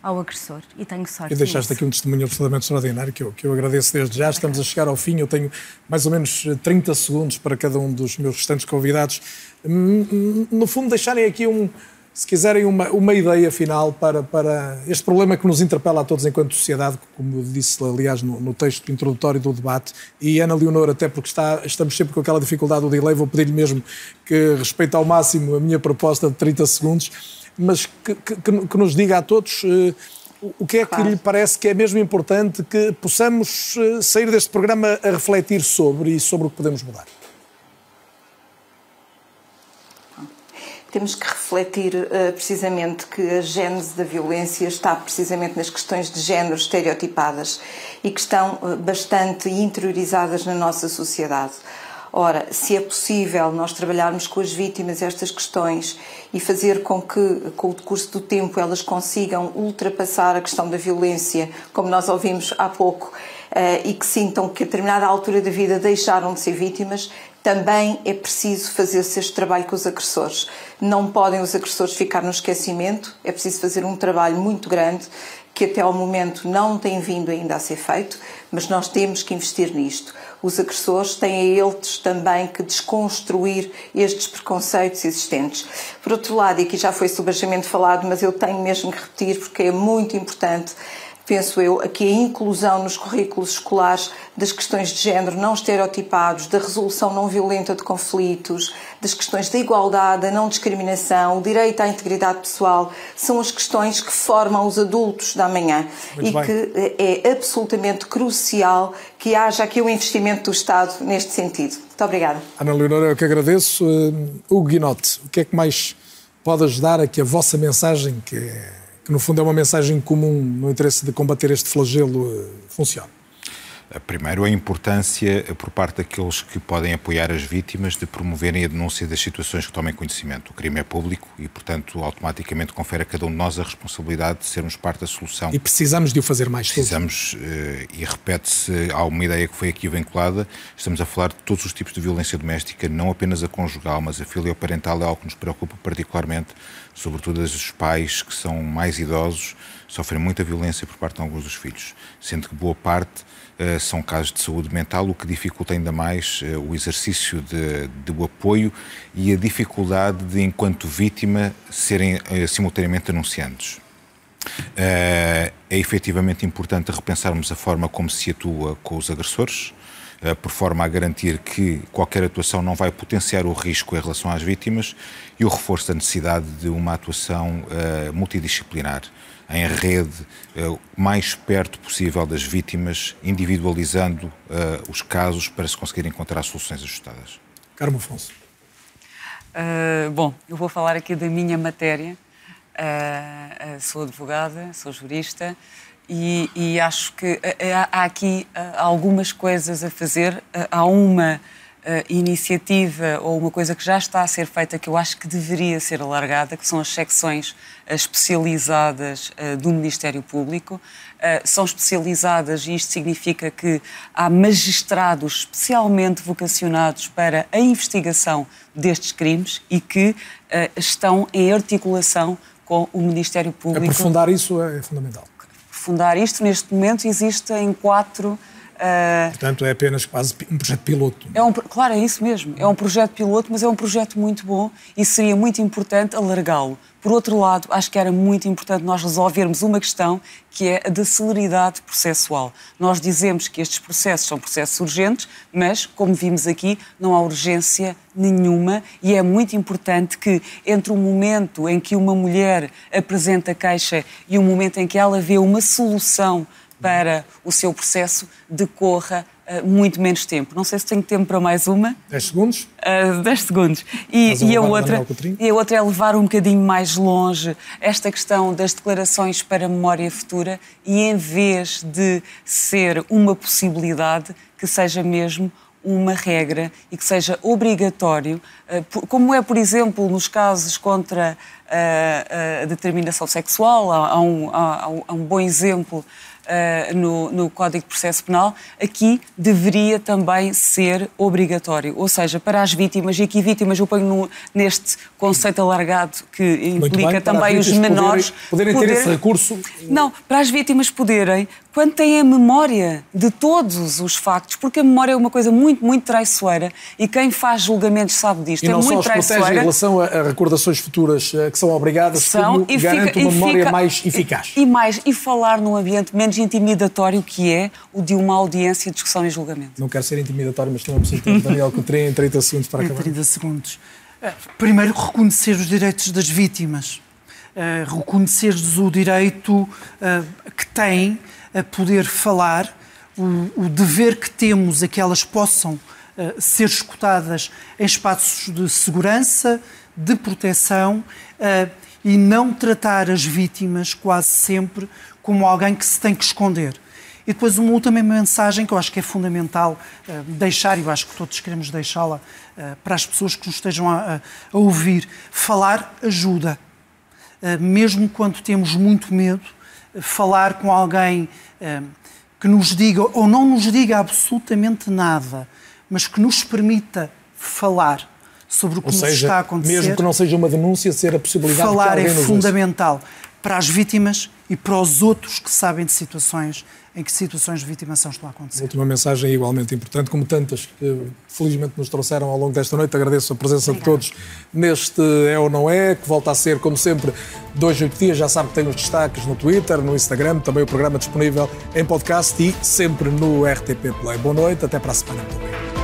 ao agressor e tenho sorte. E deixaste nisso. aqui um testemunho absolutamente extraordinário que eu, que eu agradeço desde já. Estamos a chegar ao fim, eu tenho mais ou menos 30 segundos para cada um dos meus restantes convidados. Hum, hum, no fundo, deixarem aqui um, se quiserem, uma, uma ideia final para, para este problema que nos interpela a todos enquanto sociedade, como disse, aliás, no, no texto introdutório do debate. E Ana Leonor, até porque está, estamos sempre com aquela dificuldade do delay, vou pedir-lhe mesmo que respeite ao máximo a minha proposta de 30 segundos mas que, que, que nos diga a todos uh, o que é que lhe parece que é mesmo importante que possamos uh, sair deste programa a refletir sobre e sobre o que podemos mudar. Temos que refletir uh, precisamente que a gênese da violência está precisamente nas questões de género estereotipadas e que estão bastante interiorizadas na nossa sociedade. Ora, se é possível nós trabalharmos com as vítimas estas questões e fazer com que, com o decurso do tempo, elas consigam ultrapassar a questão da violência, como nós ouvimos há pouco, eh, e que sintam que a determinada altura da vida deixaram de ser vítimas, também é preciso fazer-se este trabalho com os agressores. Não podem os agressores ficar no esquecimento, é preciso fazer um trabalho muito grande que até ao momento não tem vindo ainda a ser feito, mas nós temos que investir nisto. Os agressores têm eles também que desconstruir estes preconceitos existentes. Por outro lado, e aqui já foi subajamente falado, mas eu tenho mesmo que repetir porque é muito importante penso eu, aqui a inclusão nos currículos escolares das questões de género não estereotipados, da resolução não violenta de conflitos, das questões da igualdade, da não discriminação, o direito à integridade pessoal, são as questões que formam os adultos da manhã Muito e bem. que é absolutamente crucial que haja aqui um investimento do Estado neste sentido. Muito obrigada. Ana Leonora, eu que agradeço. Uh, Hugo Guinote, o que é que mais pode ajudar a que a vossa mensagem, que é que no fundo é uma mensagem comum no interesse de combater este flagelo, eh, funciona? Primeiro, a importância por parte daqueles que podem apoiar as vítimas de promoverem a denúncia das situações que tomem conhecimento. O crime é público e, portanto, automaticamente confere a cada um de nós a responsabilidade de sermos parte da solução. E precisamos de o fazer mais. Precisamos, eh, e repete-se, há uma ideia que foi aqui vinculada, estamos a falar de todos os tipos de violência doméstica, não apenas a conjugal, mas a filioparental é algo que nos preocupa particularmente, sobretudo os pais que são mais idosos, sofrem muita violência por parte de alguns dos filhos, sendo que boa parte uh, são casos de saúde mental, o que dificulta ainda mais uh, o exercício de, de apoio e a dificuldade de, enquanto vítima, serem uh, simultaneamente denunciantes. é efetivamente importante repensarmos a forma como se atua com os agressores, por forma a garantir que qualquer atuação não vai potenciar o risco em relação às vítimas e o reforço da necessidade de uma atuação multidisciplinar em rede, o mais perto possível das vítimas, individualizando uh, os casos para se conseguir encontrar soluções ajustadas. Carmo Afonso. Uh, bom, eu vou falar aqui da minha matéria. Uh, sou advogada, sou jurista e, e acho que há aqui algumas coisas a fazer. Há uma iniciativa ou uma coisa que já está a ser feita que eu acho que deveria ser alargada, que são as secções especializadas do Ministério Público. são especializadas e isto significa que há magistrados especialmente vocacionados para a investigação destes crimes e que estão em articulação com o Ministério Público. Aprofundar isso é fundamental. Aprofundar isto, neste momento, existem quatro Uh, Portanto, é apenas quase um projeto piloto. É um, claro, é isso mesmo. É um projeto piloto, mas é um projeto muito bom e seria muito importante alargá-lo. Por outro lado, acho que era muito importante nós resolvermos uma questão que é a da celeridade processual. Nós dizemos que estes processos são processos urgentes, mas, como vimos aqui, não há urgência nenhuma e é muito importante que, entre o momento em que uma mulher apresenta queixa e o momento em que ela vê uma solução para o seu processo decorra uh, muito menos tempo. Não sei se tenho tempo para mais uma. 10 segundos? Uh, 10 segundos. E, e a, outra, e a outra é levar um bocadinho mais longe esta questão das declarações para a memória futura e, em vez de ser uma possibilidade, que seja mesmo uma regra e que seja obrigatório, como é, por exemplo, nos casos contra a determinação sexual, há um, há um bom exemplo uh, no, no Código de Processo Penal, aqui deveria também ser obrigatório. Ou seja, para as vítimas, e aqui vítimas eu ponho no, neste conceito alargado que implica bem, também os menores. Poderem, poderem ter esse recurso? Não, para as vítimas poderem, quando têm a memória de todos os factos, porque a memória é uma coisa muito, muito traiçoeira e quem faz julgamentos sabe disto. E não é muito só os protege em relação a, recordações futuras eh, que são obrigadas, são, como garante uma memória fica, mais eficaz. E, e mais, e falar num ambiente menos intimidatório que é o de uma audiência, discussão e julgamento. Não quero ser intimidatório, mas não é preciso Daniel Coutrinho em 30 segundos para acabar. Em 30 segundos. Eh, primeiro, reconhecer os direitos das vítimas. Uh, reconhecer-lhes o direito uh, que têm a poder falar, o, dever que temos a que elas possam ser escutadas em espaços de segurança, de proteção e não tratar as vítimas quase sempre como alguém que se tem que esconder. E depois uma última mensagem que eu acho que é fundamental uh, deixar, e eu acho que todos queremos deixá-la uh, para as pessoas que nos estejam a, a ouvir. Falar ajuda. Uh, mesmo quando temos muito medo, falar com alguém que nos diga, ou não nos diga absolutamente nada, mas que nos permita falar sobre o que nos está a acontecer. Mesmo que não seja uma denúncia, ser a possibilidade falar de que é fundamental para as vítimas e para os outros que sabem de situações em que situações de vitimação estão a acontecer. A última mensagem é igualmente importante, como tantas que felizmente nos trouxeram ao longo desta noite. Agradeço a presença Obrigada. de todos neste É ou Não É, que volta a ser, como sempre, dois, oito dias. Já sabe que tem os destaques no Twitter, no Instagram, também o programa disponível em podcast e sempre no RTP Play. Boa noite, até para a semana. Muito obrigado.